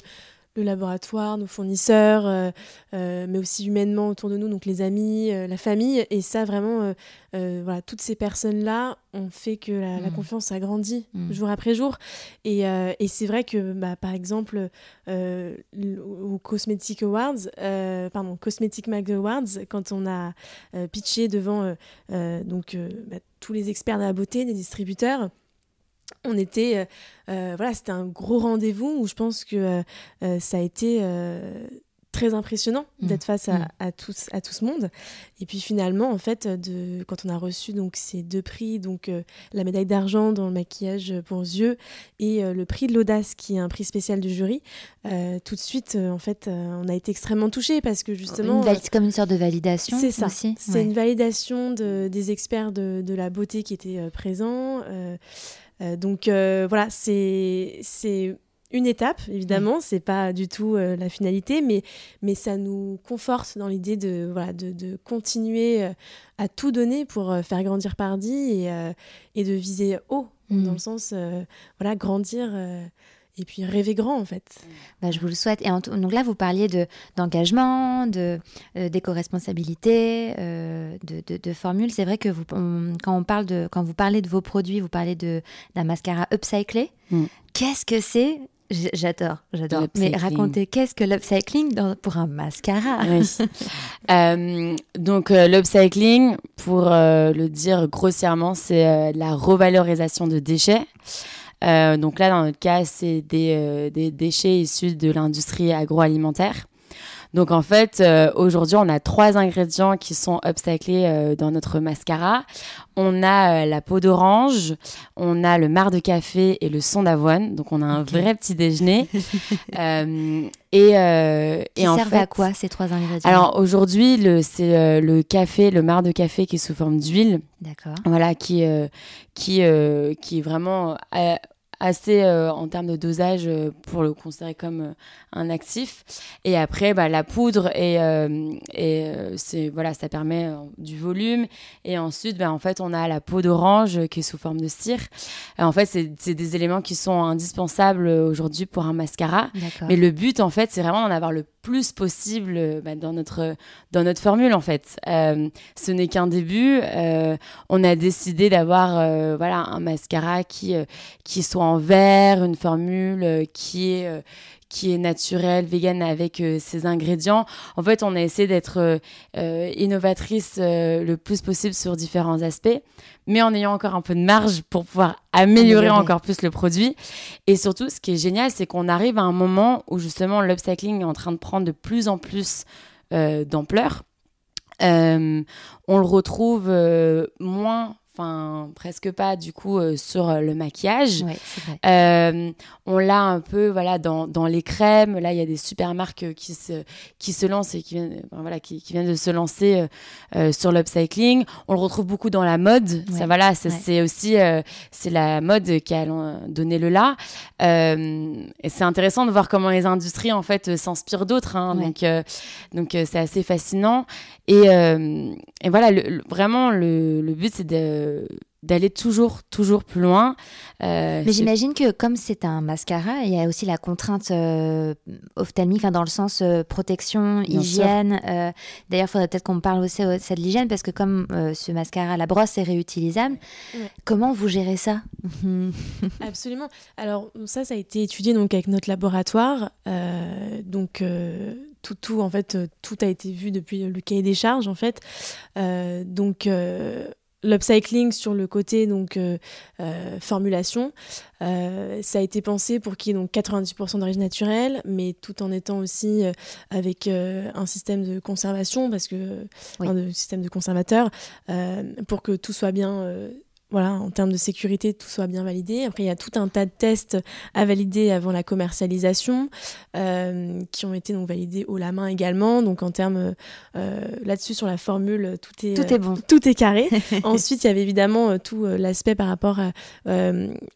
le laboratoire, nos fournisseurs, euh, euh, mais aussi humainement autour de nous, donc les amis, euh, la famille. Et ça, vraiment, voilà, toutes ces personnes-là ont fait que la, la Mm. confiance a grandi Mm. jour après jour. Et, et c'est vrai que, bah, par exemple, au Cosmetic Awards, pardon, Cosmetic Mag Awards, quand on a pitché devant donc bah, tous les experts de la beauté, des distributeurs. On était, euh, euh, voilà, c'était un gros rendez-vous où je pense que euh, ça a été euh, très impressionnant Mm. d'être face à, Mm. à, tous, à tout ce monde. Et puis finalement, en fait, de, quand on a reçu donc ces deux prix, donc la médaille d'argent dans le maquillage pour yeux et le prix de l'audace qui est un prix spécial du jury, tout de suite, en fait, on a été extrêmement touchés parce que justement, c'est comme une sorte de validation c'est ça. C'est Ouais. une validation de- des experts de, de la beauté qui étaient présents. Euh, donc euh, voilà, c'est une étape, évidemment. C'est pas du tout euh, la finalité, mais, mais ça nous conforte dans l'idée de, voilà, de, de continuer euh, à tout donner pour euh, faire grandir Pardi et, et de viser haut, Mm. dans le sens, voilà, grandir et puis rêver grand, en fait. Bah, je vous le souhaite. Et donc là, vous parliez de d'engagement, de d'éco-responsabilité, de, de, de formules. C'est vrai que vous, on- quand on parle de, quand vous parlez de vos produits, vous parlez de d'un mascara upcyclé. Mm. Qu'est-ce que c'est? J'adore, j'adore. Mais racontez, qu'est-ce que l'upcycling pour un mascara? Oui. (laughs) Euh, donc euh, l'upcycling, pour euh, le dire grossièrement, c'est la revalorisation de déchets. Donc là, dans notre cas, c'est des, des déchets issus de l'industrie agroalimentaire. Donc en fait, euh, aujourd'hui, on a trois ingrédients qui sont upcyclés euh, dans notre mascara. On a euh, la peau d'orange, on a le marc de café et le son d'avoine. Donc on a un vrai petit déjeuner. (laughs) Euh, et, Qui et en servent fait, à quoi ces trois ingrédients? Alors aujourd'hui, c'est le café, le marc de café qui est sous forme d'huile, D'accord. voilà, qui, qui, qui vraiment a- assez euh, en termes de dosage euh, pour le considérer comme euh, un actif. Et après, bah, la poudre et, et c'est voilà, ça permet du volume. Et ensuite, bah, en fait, on a la peau d'orange qui est sous forme de cire. en fait, c'est des éléments qui sont indispensables aujourd'hui pour un mascara. Mais le but, en fait, c'est vraiment d'en avoir le plus possible bah, dans notre dans notre formule en fait. ce n'est qu'un début. on a décidé d'avoir voilà un mascara qui soit en verre, une formule euh, qui est euh, qui est naturelle, vegan avec euh, ses ingrédients. En fait, on a essayé d'être innovatrice le plus possible sur différents aspects, mais en ayant encore un peu de marge pour pouvoir améliorer encore plus le produit. Et surtout, ce qui est génial, c'est qu'on arrive à un moment où justement l'upcycling est en train de prendre de plus en plus d'ampleur. on le retrouve moins enfin presque pas du coup euh, sur euh, le maquillage. Euh, on l'a un peu voilà dans, dans, les crèmes. Là, il y a des super marques qui se qui se lancent et qui viennent voilà qui, qui, viennent de se lancer sur l'upcycling. On le retrouve beaucoup dans la mode. Ça voilà, c'est aussi c'est la mode qui a donné le là. et c'est intéressant de voir comment les industries en fait s'inspirent d'autres. Hein. Donc donc c'est assez fascinant. Et, et voilà, vraiment le, le but c'est de d'aller toujours, toujours plus loin. Euh, Mais j'imagine que comme c'est un mascara, il y a aussi la contrainte euh, ophtalmique, dans le sens euh, protection, hygiène. Euh, d'ailleurs, il faudrait peut-être qu'on parle aussi de l'hygiène, parce que comme ce mascara, la brosse est réutilisable, comment vous gérez ça? (laughs) Absolument. Alors ça, ça a été étudié donc, avec notre laboratoire. donc tout, tout, en fait, tout a été vu depuis le cahier des charges, en fait. donc l'upcycling sur le côté donc euh, euh, formulation, euh, ça a été pensé pour qu'il y ait donc 90% d'origine naturelle, mais tout en étant aussi avec un système de conservation parce que un système de conservateur pour que tout soit bien voilà, en termes de sécurité, tout soit bien validé. Après, il y a tout un tas de tests à valider avant la commercialisation, euh, qui ont été donc validés haut la main également. Donc, en termes euh, là-dessus, sur la formule, tout est, tout est bon. tout est carré. (laughs) Ensuite, il y avait évidemment euh, tout l'aspect par rapport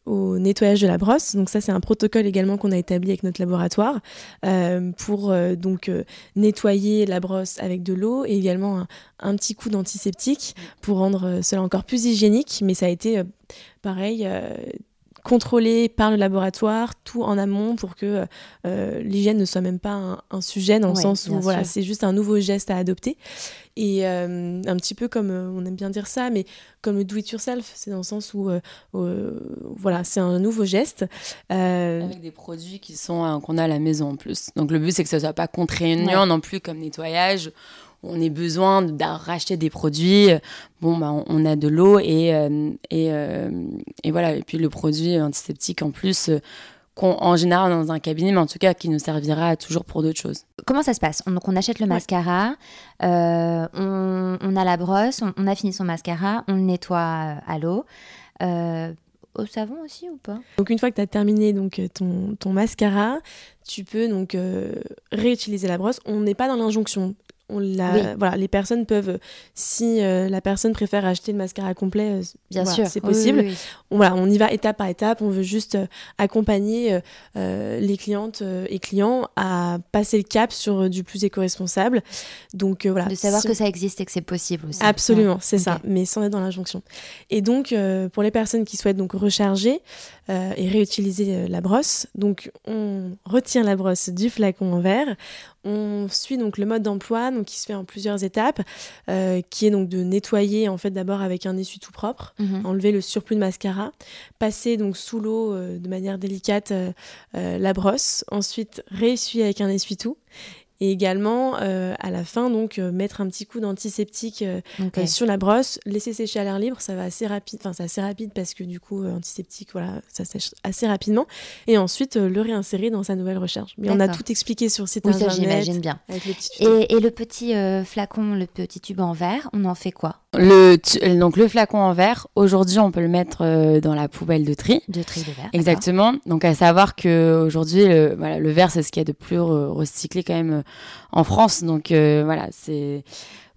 au nettoyage de la brosse. Donc, ça, c'est un protocole également qu'on a établi avec notre laboratoire pour donc nettoyer la brosse avec de l'eau et également un, un petit coup d'antiseptique pour rendre cela encore plus hygiénique. Mais ça a été euh, pareil, euh, contrôlé par le laboratoire, tout en amont pour que euh, l'hygiène ne soit même pas un, sujet dans le sens où voilà, c'est juste un nouveau geste à adopter. Et un petit peu comme, on aime bien dire ça, mais comme le do it yourself, c'est dans le sens où voilà, c'est un nouveau geste. Avec des produits qui sont qu'on a à la maison en plus. Donc le but c'est que ça soit pas contraignant non plus comme nettoyage on a besoin de racheter des produits, bon, bah, on, a de l'eau et, euh, euh, et, voilà. Et puis le produit antiseptique en plus, euh, en général dans un cabinet, mais en tout cas qui nous servira toujours pour d'autres choses. Comment ça se passe? On, Donc on achète le mascara, on, a la brosse, on, a fini son mascara, on le nettoie à l'eau. au savon aussi ou pas? Donc une fois que tu as terminé donc ton, ton, mascara, tu peux donc réutiliser la brosse. On n'est pas dans l'injonction on la, voilà, les personnes peuvent, si euh, la personne préfère acheter le mascara complet, euh, bien sûr, c'est possible. on, voilà, on y va étape par étape. On veut juste euh, accompagner les clientes et clients à passer le cap sur du plus éco-responsable. Donc voilà. De savoir que ça existe et que c'est possible aussi. Absolument, c'est ça, mais sans être dans l'injonction. Et donc pour les personnes qui souhaitent donc recharger et réutiliser la brosse, donc on retire la brosse du flacon en verre, on suit donc le mode d'emploi, donc qui se fait en plusieurs étapes, euh, qui est donc de nettoyer en fait d'abord avec un essuie tout propre, mhm. enlever le surplus de mascara, passer donc sous l'eau euh, de manière délicate euh, la brosse, ensuite réessuyer avec un essuie tout et également euh, à la fin donc euh, mettre un petit coup d'antiseptique euh, sur la brosse, laisser sécher à l'air libre, ça va assez rapide, enfin c'est assez rapide parce que du coup antiseptique voilà ça sèche assez rapidement et ensuite le réinsérer dans sa nouvelle recharge. Mais on a tout expliqué sur site internet. j'imagine bien. et, et, le petit flacon, le petit tube en verre, on en fait quoi? Le donc le flacon en verre, aujourd'hui on peut le mettre dans la poubelle de tri. De tri de verre. Exactement. Donc à savoir que aujourd'hui le, voilà, le verre c'est ce qu'il y a de plus recyclé quand même en France. Donc euh, voilà, c'est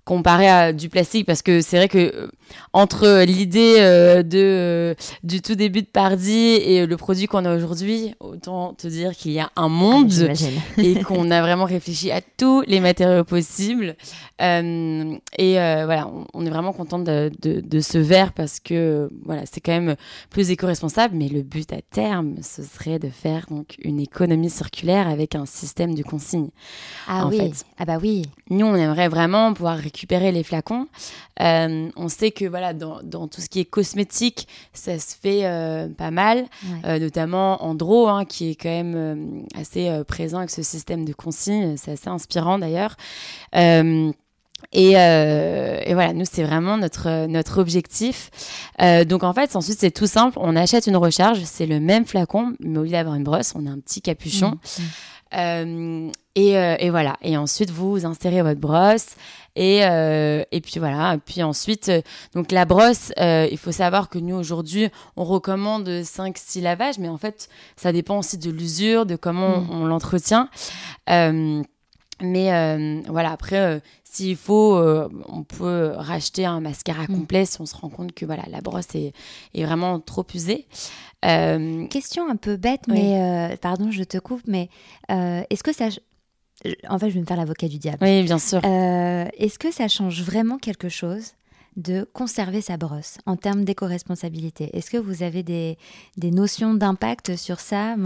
comparé à du plastique parce que c'est vrai que euh, entre l'idée euh, de euh, du tout début de Pardi et le produit qu'on a aujourd'hui autant te dire qu'il y a un monde ah, (laughs) et (laughs) qu'on a vraiment réfléchi à tous les matériaux possibles. Et voilà on, est vraiment content de, de, ce verre parce que voilà c'est quand même plus éco-responsable mais le but à terme ce serait de faire donc une économie circulaire avec un système de consigne ah oui. ah bah oui. Nous on aimerait vraiment pouvoir récupérer les flacons. Euh, on sait que voilà, dans, tout ce qui est cosmétique, ça se fait euh, pas mal, euh, notamment Andro, hein, qui est quand même assez présent avec ce système de consigne. C'est assez inspirant d'ailleurs. Et, voilà, nous, c'est vraiment notre, notre objectif. donc, en fait, ensuite, c'est tout simple. On achète une recharge, c'est le même flacon, mais au lieu d'avoir une brosse, on a un petit capuchon. Mmh, mmh. et, et, voilà. Et ensuite, vous insérez votre brosse. Et, euh, et puis voilà. Et puis ensuite, euh, donc la brosse, euh, il faut savoir que nous aujourd'hui, on recommande 5-6 lavages, mais en fait, ça dépend aussi de l'usure, de comment mm. on, l'entretient. mais voilà, après, s'il faut, on peut racheter un mascara mm. complet si on se rend compte que voilà, la brosse est, est vraiment trop usée. Question un peu bête, mais pardon, je te coupe, mais est-ce que ça en fait, je vais me faire l'avocat du diable. Oui, bien sûr. Euh, est-ce que ça change vraiment quelque chose de conserver sa brosse en termes d'éco-responsabilité Est-ce que vous avez des, notions d'impact sur ça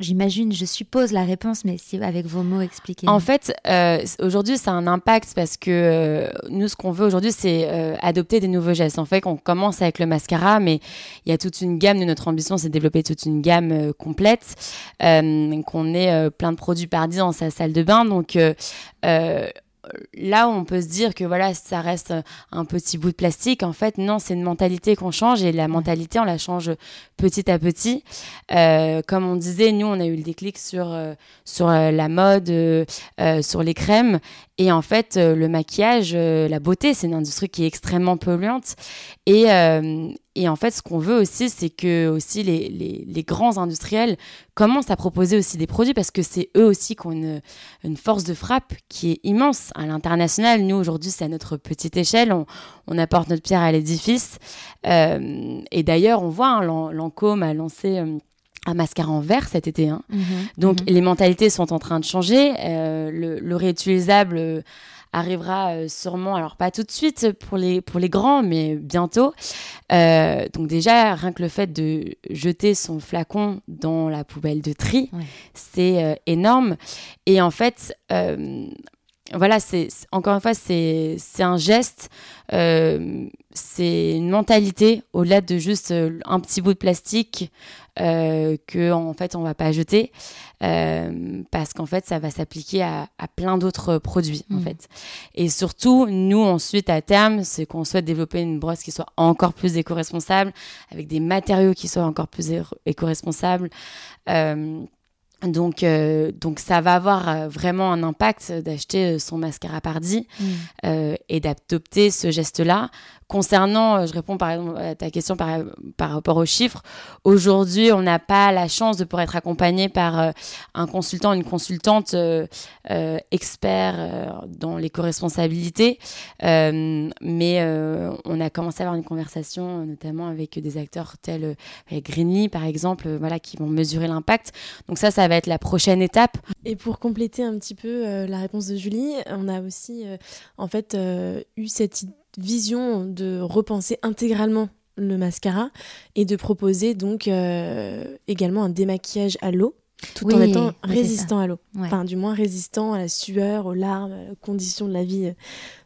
J'imagine, je suppose la réponse, mais si avec vos mots, expliquez. En fait, euh, aujourd'hui, ça a un impact parce que euh, nous, ce qu'on veut aujourd'hui, c'est euh, adopter des nouveaux gestes. En fait, on commence avec le mascara, mais il y a toute une gamme de notre ambition, c'est de développer toute une gamme complète, qu'on ait plein de produits par dans sa salle de bain. Donc, là où on peut se dire que voilà, ça reste un petit bout de plastique, en fait, non, c'est une mentalité qu'on change et la mentalité, on la change petit à petit. Euh, comme on disait, nous, on a eu le déclic sur, euh, sur euh, la mode, sur les crèmes. Et en fait, le maquillage, la beauté, c'est une industrie qui est extrêmement polluante. Et, et en fait, ce qu'on veut aussi, c'est que aussi les, les, grands industriels commencent à proposer aussi des produits parce que c'est eux aussi qui ont une, une, force de frappe qui est immense à l'international. Nous, aujourd'hui, c'est à notre petite échelle. On, on, apporte notre pierre à l'édifice. Euh, et d'ailleurs, on voit, hein, Lancôme a lancé... Euh, un mascara en verre cet été. Hein. Mhm. Donc, mhm. les mentalités sont en train de changer. Euh, le, le réutilisable arrivera euh, sûrement, alors pas tout de suite pour les, pour les grands, mais bientôt. Euh, donc déjà, rien que le fait de jeter son flacon dans la poubelle de tri, c'est euh, énorme. Et en fait, voilà, c'est encore une fois, c'est un geste, c'est une mentalité au-delà de juste un petit bout de plastique euh, que en fait on va pas jeter euh, parce qu'en fait ça va s'appliquer à, plein d'autres produits en mm. fait et surtout nous ensuite à terme c'est qu'on souhaite développer une brosse qui soit encore plus éco-responsable avec des matériaux qui soient encore plus éco-responsables euh, donc, donc ça va avoir vraiment un impact d'acheter son mascara Pardi mm. et d'adopter ce geste-là Concernant, euh, je réponds par exemple à ta question par, par rapport aux chiffres, aujourd'hui on n'a pas la chance de pouvoir être accompagné par euh, un consultant, une consultante euh, expert dans l'éco-responsabilité, mais on a commencé à avoir une conversation notamment avec des acteurs tels Greenly par exemple, voilà, qui vont mesurer l'impact. Donc ça, ça va être la prochaine étape. Et pour compléter un petit peu la réponse de Julie, on a aussi en fait eu cette vision de repenser intégralement le mascara et de proposer donc euh, également un démaquillage à l'eau tout en étant résistant à l'eau. Enfin, du moins résistant à la sueur, aux larmes, aux conditions de la vie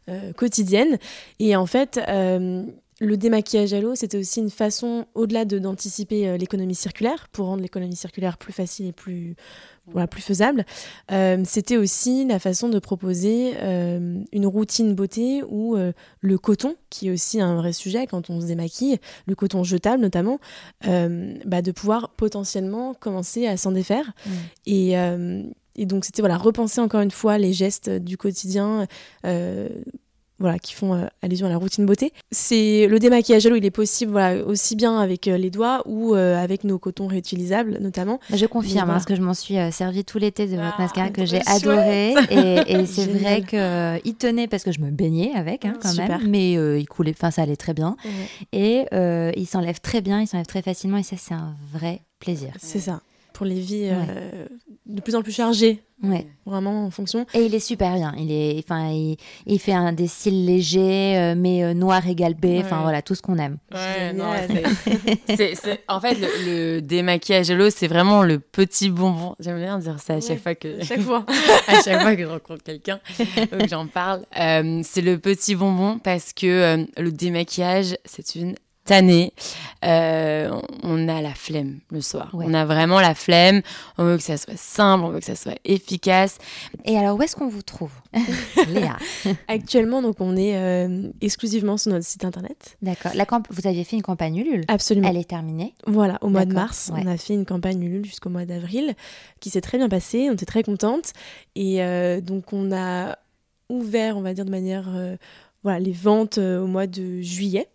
euh, quotidienne. Et en fait, euh, le démaquillage à l'eau, c'était aussi une façon, au-delà de d'anticiper l'économie circulaire, pour rendre l'économie circulaire plus facile et plus voilà, plus faisable. Euh, c'était aussi la façon de proposer euh, une routine beauté où euh, le coton, qui est aussi un vrai sujet quand on se démaquille, le coton jetable notamment, bah, de pouvoir potentiellement commencer à s'en défaire. Mmh. Et, et, donc c'était voilà, repenser encore une fois les gestes du quotidien voilà, qui font euh, allusion à la routine beauté. C'est le démaquillage à l'eau, il est possible voilà, aussi bien avec euh, les doigts ou euh, avec nos cotons réutilisables notamment. Je confirme, hein, parce que je m'en suis servi tout l'été de votre ah, mascara que j'ai adoré. (laughs) Et, c'est vrai qu'il tenait parce que je me baignais avec hein, quand même, mais il coulait, enfin ça allait très bien. Et il s'enlève très bien, il s'enlève très facilement et ça c'est un vrai plaisir. C'est ça pour les vies de plus en plus chargées Ouais. Vraiment en fonction. Et il est super bien. Il est, enfin, il, fait un des cils légers, euh, mais euh, noir et galbé. Enfin voilà, tout ce qu'on aime. (laughs) en fait, le, démaquillage à l'eau, c'est vraiment le petit bonbon. J'aime bien dire ça à chaque fois que. Chaque fois. (laughs) à chaque fois que je rencontre quelqu'un, que j'en parle. Euh, c'est le petit bonbon parce que le démaquillage, c'est une tannée. Euh, on a la flemme le soir. On a vraiment la flemme. On veut que ça soit simple, on veut que ça soit efficace. Et alors, où est-ce qu'on vous trouve, (laughs) Léa? Actuellement, donc, on est euh, exclusivement sur notre site internet. D'accord. La vous aviez fait une campagne Ulule Absolument. Elle est terminée Voilà, au mois de mars. On a fait une campagne Ulule jusqu'au mois d'avril qui s'est très bien passée. On était très contente. Et euh, donc, on a ouvert, on va dire, de manière. voilà, les ventes au mois de juillet.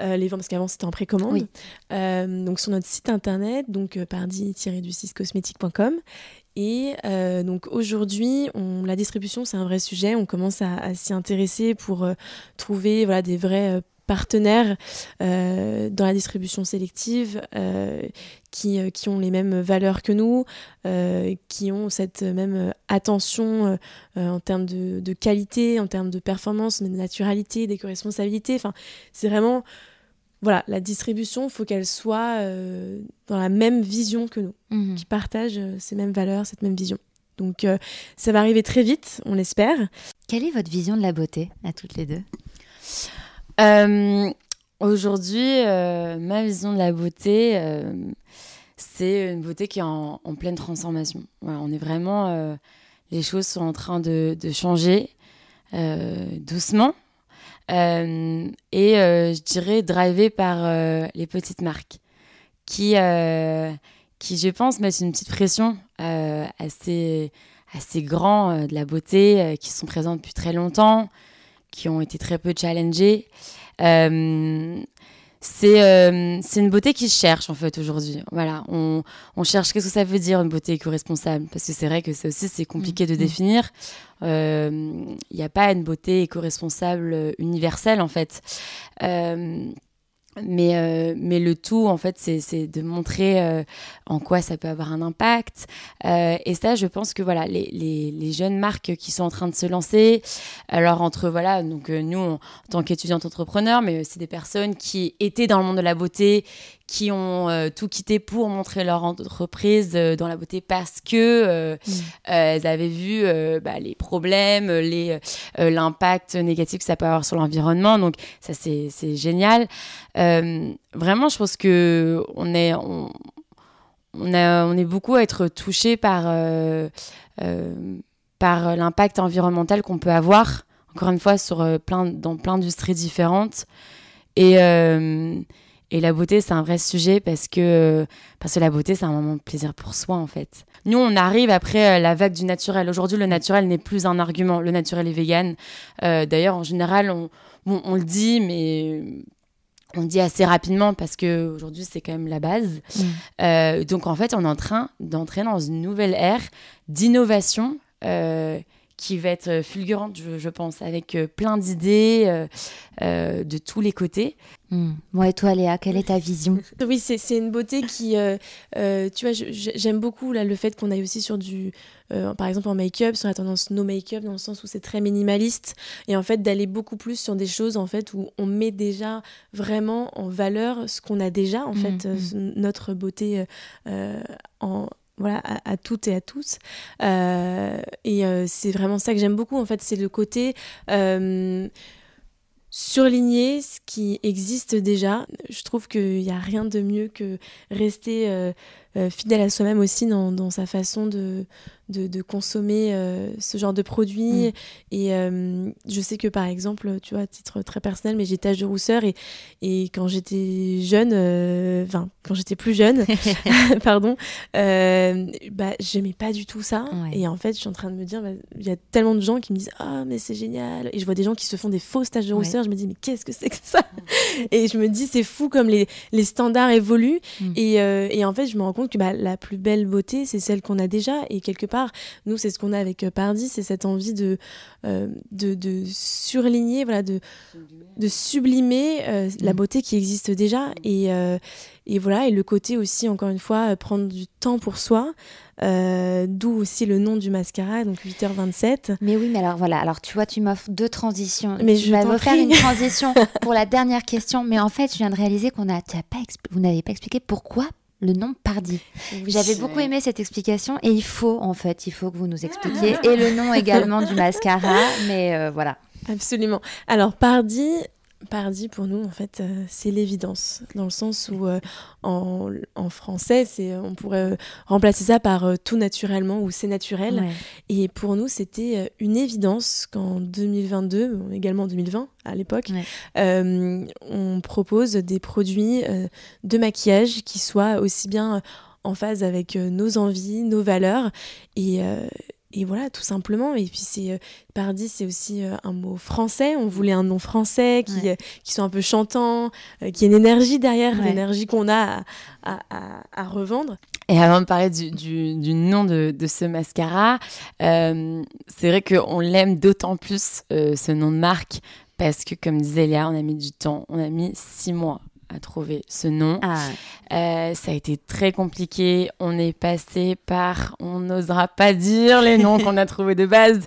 Euh, les ventes, parce qu'avant c'était en précommande. Euh, donc sur notre site internet, donc euh, pardi-du6cosmétique.com. Et donc aujourd'hui, la distribution c'est un vrai sujet. On commence à, s'y intéresser pour trouver voilà des vrais partenaires dans la distribution sélective qui, qui, ont les mêmes valeurs que nous, qui ont cette même attention en termes de, de, qualité, en termes de performance, de naturalité, d'éco-responsabilité. Enfin, c'est vraiment voilà, la distribution, il faut qu'elle soit euh, dans la même vision que nous, mhm. qui partagent euh, ces mêmes valeurs, cette même vision. Donc euh, ça va arriver très vite, on l'espère. Quelle est votre vision de la beauté à toutes les deux? Aujourd'hui, ma vision de la beauté, c'est une beauté qui est en, pleine transformation. on est vraiment, les choses sont en train de changer doucement, euh, et euh, je dirais drivé par euh, les petites marques qui, qui, je pense, mettent une petite pression assez, assez grand de la beauté, qui sont présentes depuis très longtemps, qui ont été très peu challengées. Euh, c'est une beauté qui se cherche en fait aujourd'hui. Voilà, on, on cherche qu'est-ce que ça veut dire une beauté éco-responsable? Parce que c'est vrai que ça aussi c'est compliqué de mm. définir. Il euh, n'y a pas une beauté éco-responsable universelle en fait. Euh, mais, euh, mais le tout, en fait, c'est de montrer euh, en quoi ça peut avoir un impact. Euh, et ça, je pense que voilà, les, les, les, jeunes marques qui sont en train de se lancer, alors entre voilà, donc nous en, tant qu'étudiantes entrepreneurs, mais c'est des personnes qui étaient dans le monde de la beauté, qui ont euh, tout quitté pour montrer leur entreprise euh, dans la beauté parce que euh, mm. elles avaient vu bah, les problèmes, les l'impact négatif que ça peut avoir sur l'environnement. Donc ça c'est génial. vraiment, je pense que on est on, on, a, on est beaucoup à être touché par par l'impact environnemental qu'on peut avoir. Encore une fois, sur plein dans plein d'industries différentes et et la beauté, c'est un vrai sujet parce que, parce que la beauté, c'est un moment de plaisir pour soi, en fait. Nous, on arrive après euh, la vague du naturel. Aujourd'hui, le naturel n'est plus un argument. Le naturel est vegan. Euh, d'ailleurs, en général, on, on le dit, mais on le dit assez rapidement parce que aujourd'hui c'est quand même la base. Mm. Euh, donc en fait, on est en train d'entrer dans une nouvelle ère d'innovation qui va être fulgurante, je, pense, avec plein d'idées de tous les côtés. Hmm. et toi, Léa, quelle est ta vision? (laughs) Oui, c'est une beauté qui, euh, euh, tu vois, j'aime beaucoup là, le fait qu'on aille aussi sur du, euh, par exemple en make-up, sur la tendance no make-up, dans le sens où c'est très minimaliste, et en fait d'aller beaucoup plus sur des choses en fait où on met déjà vraiment en valeur ce qu'on a déjà, en hmm, fait, hmm. notre beauté en voilà, à, à, toutes et à tous. et c'est vraiment ça que j'aime beaucoup, en fait, c'est le côté surligner ce qui existe déjà. Je trouve qu'il n'y a rien de mieux que rester euh, euh, fidèle à soi-même aussi dans, sa façon de, de, consommer euh, ce genre de produits. Mm. Et euh, je sais que par exemple, tu vois, à titre très personnel, mais j'ai tache de rousseur et, et quand j'étais jeune, euh, enfin, quand j'étais plus jeune, (laughs) (laughs) pardon, bah, j'aimais pas du tout ça. Et en fait, je suis en train de me dire, bah, il y a tellement de gens qui me disent, ah, mais c'est génial. Et je vois des gens qui se font des fausses taches de rousseur. Je me dis, mais qu'est-ce que c'est que ça? (laughs) Et je me dis, c'est fou comme les, les standards évoluent. Mm. Et, et, en fait, je me rends compte que bah, la plus belle beauté, c'est celle qu'on a déjà. Et quelque part, nous, c'est ce qu'on a avec euh, Pardi, c'est cette envie de, euh, de, surligner, voilà, de, de sublimer euh, la mm. beauté qui existe déjà. Et, et voilà, et le côté aussi, encore une fois, prendre du temps pour soi. D'où aussi le nom du mascara, donc 8h27. Mais oui, mais alors voilà, alors tu vois, tu m'offres deux transitions. Mais je vais refaire une (laughs) transition pour la dernière question. Mais en fait, je viens de réaliser qu'on a, pas vous n'avez pas expliqué pourquoi le nom Pardi. J'avais beaucoup aimé cette explication et il faut en fait, il faut que vous nous expliquiez et le nom également du mascara, mais euh, voilà. Absolument. Alors Pardi, Pardi, pour nous, en fait, euh, c'est l'évidence, dans le sens où euh, en, français, c'est, on pourrait remplacer ça par euh, tout naturellement ou c'est naturel. Et pour nous, c'était une évidence qu'en 2022, également en 2020 à l'époque, on propose des produits de maquillage qui soient aussi bien en phase avec nos envies, nos valeurs. Et et voilà, tout simplement. Et puis, c'est euh, Pardi, c'est aussi euh, un mot français. On voulait un nom français qui, euh, qui soit un peu chantant, qui ait une énergie derrière, l'énergie qu'on a à, à, revendre. Et avant de parler du, du, nom de, de, ce mascara, c'est vrai qu'on l'aime d'autant plus, ce nom de marque, parce que, comme disait Léa, on a mis du temps. On a mis six mois à trouver ce nom. Ah. Euh, ça a été très compliqué. On est passé par, on n'osera pas dire les noms (laughs) qu'on a trouvés de base,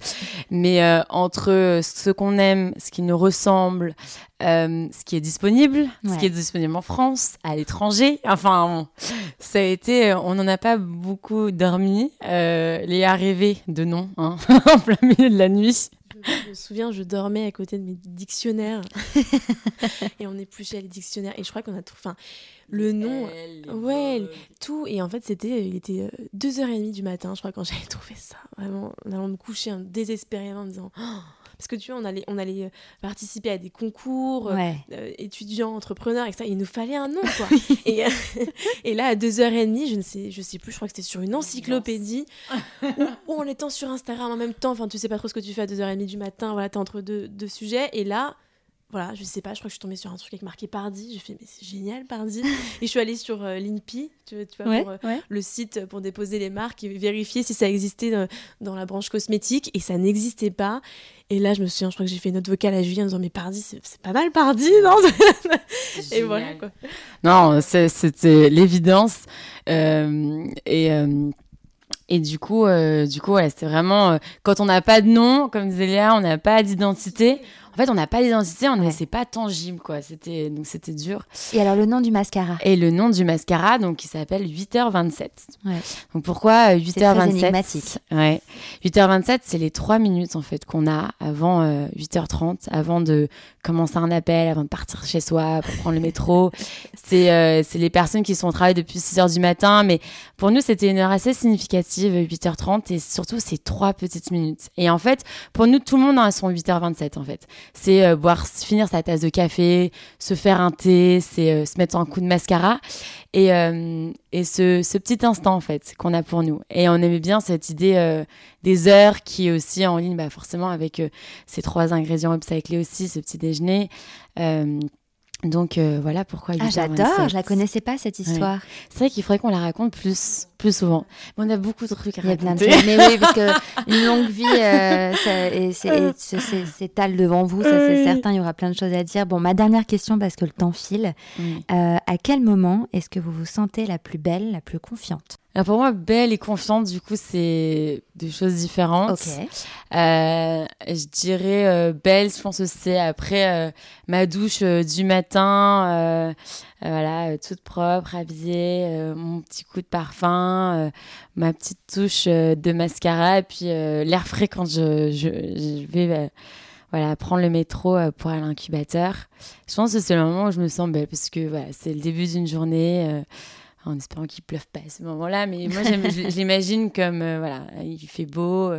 mais euh, entre ce qu'on aime, ce qui nous ressemble, euh, ce qui est disponible, ce qui est disponible en France, à l'étranger. Enfin, ça a été, on n'en a pas beaucoup dormi. les arrivées de noms hein, (laughs) en plein milieu de la nuit. Je me souviens, je dormais à côté de mes dictionnaires (laughs) et on épluchait les dictionnaires et je crois qu'on a tout. Enfin, le nom, ouais, tout. Et en fait, c'était, il était 2h30 du matin, je crois, quand j'avais (laughs) trouvé ça. Vraiment, en allant me coucher hein, désespérément en me disant. Oh, parce que tu vois, on allait, on allait euh, participer à des concours, euh, euh, étudiants, entrepreneurs, et ça. Il nous fallait un nom, quoi. (laughs) et, (laughs) et, là, à 2h30, je ne sais, je sais plus, je crois que c'était sur une encyclopédie, ou, en étant sur Instagram en même temps. Enfin, tu sais pas trop ce que tu fais à 2h30 du matin. Voilà, t'es entre deux, deux sujets. Et là, voilà, je sais pas, je crois que je suis tombée sur un truc avec marqué Pardi. J'ai fait, mais c'est génial, Pardi. (laughs) et je suis allée sur euh, l'INPI, tu, vois, pour, euh, le site pour déposer les marques et vérifier si ça existait dans, dans la branche cosmétique. Et ça n'existait pas. Et là, je me souviens, je crois que j'ai fait une note vocale à Julien en disant, mais Pardi, c'est pas mal, Pardi, non (laughs) Et voilà, quoi. Non, c'était l'évidence. Euh, et. Et du coup, du coup, ouais, c'est vraiment quand on n'a pas de nom, comme disait Léa, on n'a pas d'identité, en fait, on n'a pas d'identité, on ouais. c'est pas tangible, quoi. C'était donc c'était dur. Et alors le nom du mascara? Et le nom du mascara, donc qui s'appelle 8h27. Ouais. Donc pourquoi 8h27 euh, Ouais. 8h27, c'est les 3 minutes en fait qu'on a avant 8h30, euh, avant de commencer un appel, avant de partir chez soi pour prendre le métro. c'est euh, les personnes qui sont au travail depuis 6h du matin, mais pour nous c'était une heure assez significative, 8h30, et surtout ces 3 petites minutes. Et en fait, pour nous, tout le monde a son 8h27 en fait c'est euh, boire, finir sa tasse de café, se faire un thé, c'est euh, se mettre un coup de mascara. Et, euh, et ce, ce, petit instant, en fait, qu'on a pour nous. Et on aimait bien cette idée des heures qui est aussi en ligne, bah, forcément, avec ces trois ingrédients upcyclés aussi, ce petit déjeuner. Donc euh, voilà pourquoi. Ah j'adore, je la connaissais pas cette histoire. C'est vrai qu'il faudrait qu'on la raconte plus, plus souvent. Mais on a beaucoup de trucs à Il y a plein de choses. Mais oui, parce que (laughs) une longue vie euh, s'étale devant vous, ça c'est certain. Il y aura plein de choses à dire. Bon, ma dernière question parce que le temps file. Euh, à quel moment est-ce que vous vous sentez la plus belle, la plus confiante? Alors pour moi, belle et confiante, du coup, c'est deux choses différentes. Euh, je dirais euh, belle, je pense que c'est après euh, ma douche du matin, voilà, toute propre, habillée, mon petit coup de parfum, ma petite touche de mascara, et puis l'air frais quand je, je, vais voilà, prendre le métro pour aller à l'incubateur. Je pense que c'est le moment où je me sens belle, parce que voilà, c'est le début d'une journée en espérant qu'il pleuve pas à ce moment-là. Mais moi, j'imagine comme, voilà, il fait beau,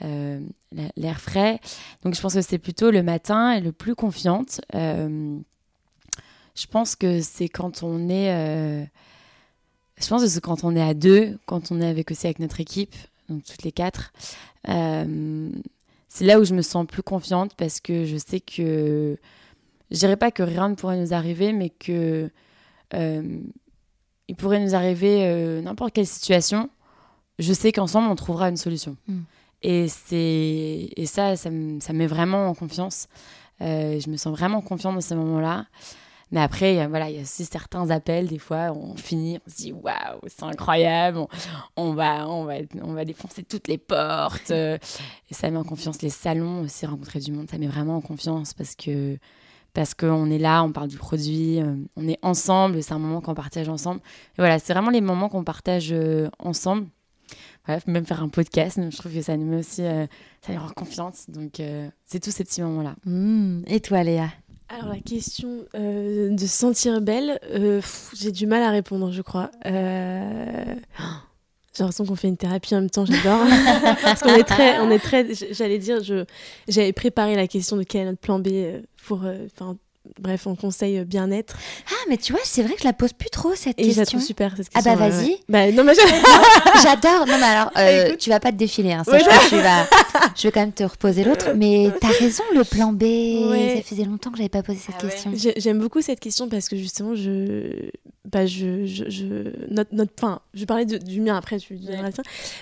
l'air frais. Donc, je pense que c'est plutôt le matin et le plus confiante. je pense que c'est quand on est je pense que c'est quand on est à deux, quand on est avec aussi avec notre équipe, donc toutes les quatre. Euh, c'est là où je me sens plus confiante parce que je sais que je dirais pas que rien ne pourrait nous arriver, mais que euh, il pourrait nous arriver euh, n'importe quelle situation. Je sais qu'ensemble on trouvera une solution. Mm. Et c'est et ça, ça, ça me met vraiment en confiance. je me sens vraiment confiante dans ces moments-là. Mais après, voilà, il y a aussi certains appels, des fois, on finit, on se dit waouh, c'est incroyable, on, va, on, va, on va défoncer toutes les portes. Euh, (laughs) et ça met en confiance les salons aussi, rencontrer du monde, ça met vraiment en confiance parce que parce qu'on est là, on parle du produit, euh, on est ensemble, c'est un moment qu'on partage ensemble. Et voilà, c'est vraiment les moments qu'on partage euh, ensemble. Voilà, même faire un podcast, je trouve que ça nous met aussi, ça nous rend confiance. Donc, c'est tous ces petits moments-là. Mmh. Et toi, Léa? Alors la question euh, de sentir belle, euh, j'ai du mal à répondre, je crois. Euh, j'ai l'impression qu'on fait une thérapie en même temps, j'adore. (laughs) Parce qu'on est très, on est très, j'allais dire, j'avais préparé la question de quel est notre plan B pour, enfin, bref, en conseil bien-être. Ah, mais tu vois, c'est vrai que je la pose plus trop cette question. Et super cette question. Ah bah vas-y. Bah non, mais (laughs) j'adore. Non, mais alors, (laughs) euh, tu vas pas te défiler. Hein, je, tu vas... je vais quand même te reposer l'autre. (laughs) Mais t'as raison, le plan B. Ça faisait longtemps que j'avais pas posé cette ah question. J'aime beaucoup cette question parce que justement, je, bah, je, je, je, notre, notre, fin, je vais parler du mien après, tu diras ouais.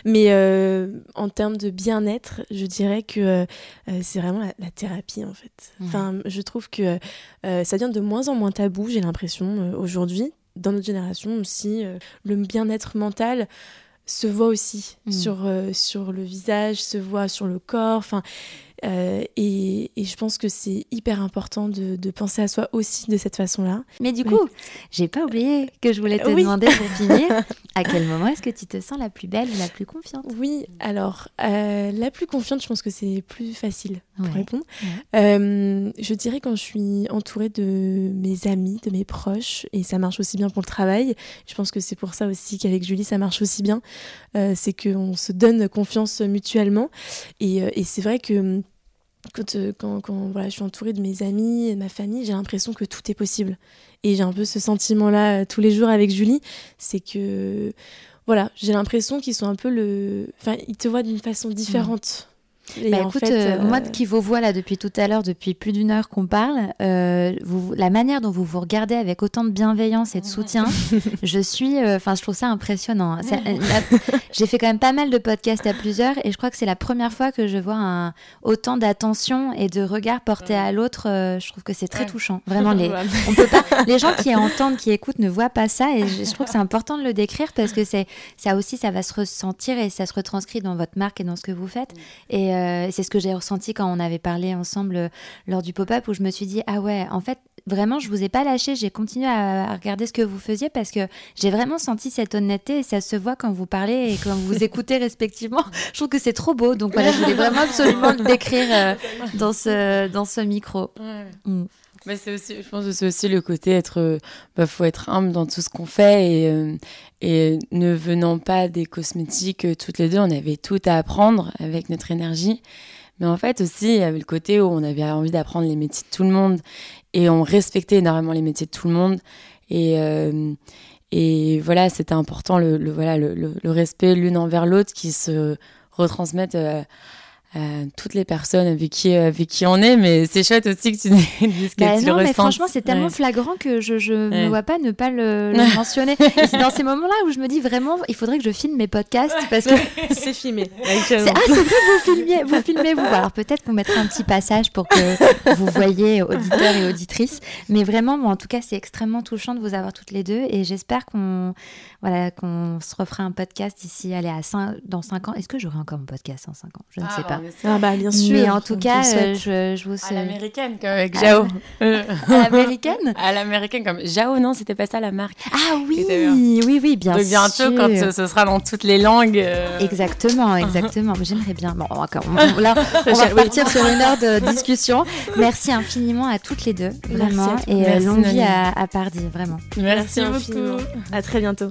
Mais euh, en termes de bien-être, je dirais que euh, c'est vraiment la, thérapie en fait. Enfin, je trouve que euh, ça devient de moins en moins tabou, j'ai l'impression, aujourd'hui, dans notre génération aussi. le bien-être mental se voit aussi mmh. sur, sur le visage, se voit sur le corps. Enfin, euh, et, je pense que c'est hyper important de, penser à soi aussi de cette façon-là. Mais du coup, j'ai pas oublié que je voulais te demander pour (laughs) finir, à quel moment est-ce que tu te sens la plus belle ou la plus confiante? Oui, alors euh, la plus confiante, je pense que c'est plus facile pour répondre. Euh, je dirais quand je suis entourée de mes amis, de mes proches, et ça marche aussi bien pour le travail. Je pense que c'est pour ça aussi qu'avec Julie, ça marche aussi bien. c'est qu'on se donne confiance mutuellement. Et, et c'est vrai que quand, euh, quand, quand, voilà, je suis entourée de mes amis et de ma famille, j'ai l'impression que tout est possible. Et j'ai un peu ce sentiment-là euh, tous les jours avec Julie, c'est que voilà, j'ai l'impression qu'ils sont un peu le, enfin, ils te voient d'une façon différente. Bah écoute, euh, moi qui vous vois là depuis tout à l'heure, depuis plus d'une heure qu'on parle, euh, vous, la manière dont vous vous regardez avec autant de bienveillance et de soutien, (laughs) je suis, euh, enfin, je trouve ça impressionnant. J'ai fait quand même pas mal de podcasts à plusieurs et je crois que c'est la première fois que je vois un, autant d'attention et de regard porté à l'autre. je trouve que c'est très touchant. Vraiment, les, on peut pas, les gens qui (laughs) entendent, qui écoutent, ne voient pas ça et je, je trouve que c'est (laughs) important de le décrire parce que ça aussi, ça va se ressentir et ça se retranscrit dans votre marque et dans ce que vous faites. Et euh, c'est ce que j'ai ressenti quand on avait parlé ensemble euh, lors du pop-up où je me suis dit ah ouais en fait vraiment je vous ai pas lâché j'ai continué à, regarder ce que vous faisiez parce que j'ai vraiment senti cette honnêteté et ça se voit quand vous parlez et quand vous écoutez (laughs) respectivement. Je trouve que c'est trop beau donc voilà je voulais vraiment absolument le décrire euh, dans ce dans ce micro. Mm. Mais c'est aussi, je pense que c'est aussi le côté être, bah, faut être humble dans tout ce qu'on fait et, et ne venant pas des cosmétiques euh, toutes les deux, on avait tout à apprendre avec notre énergie. Mais en fait aussi, il y avait le côté où on avait envie d'apprendre les métiers de tout le monde et on respectait énormément les métiers de tout le monde. Et, euh, et voilà, c'était important le, voilà, le, respect l'une envers l'autre qui se retransmettent euh, euh, toutes les personnes avec qui, euh, avec qui on est, mais c'est chouette aussi que tu (laughs) dises que bah tu non, mais franchement, c'est tellement flagrant que je ne vois pas ne pas le, (laughs) mentionner. c'est dans ces moments-là où je me dis vraiment, il faudrait que je filme mes podcasts parce que (laughs) c'est filmé. ah, c'est vrai, vous filmez, vous filmez vous. Alors peut-être qu'on mettra un petit passage pour que vous voyez auditeurs et auditrices, mais vraiment, bon, en tout cas, c'est extrêmement touchant de vous avoir toutes les deux et j'espère qu'on voilà, qu'on se refera un podcast ici, allez, à 5, dans 5 ans. Est-ce que j'aurai encore mon podcast en 5 ans? Je ne sais ah, pas. Ah bah bien sûr. Mais en tout cas, je, je, vous À l'américaine, comme avec Jao. à l'américaine? À l'américaine, comme Jao, non, c'était pas ça la marque. Ah oui, oui, oui, bien sûr. bientôt, quand ce, sera dans toutes les langues. Exactement, exactement. J'aimerais bien. Bon, on, là, on va (laughs) partir sur (laughs) une heure de discussion. Merci infiniment à toutes les deux, vraiment. et longue vie à, à Pardi, vraiment. Merci, Merci beaucoup. À très bientôt.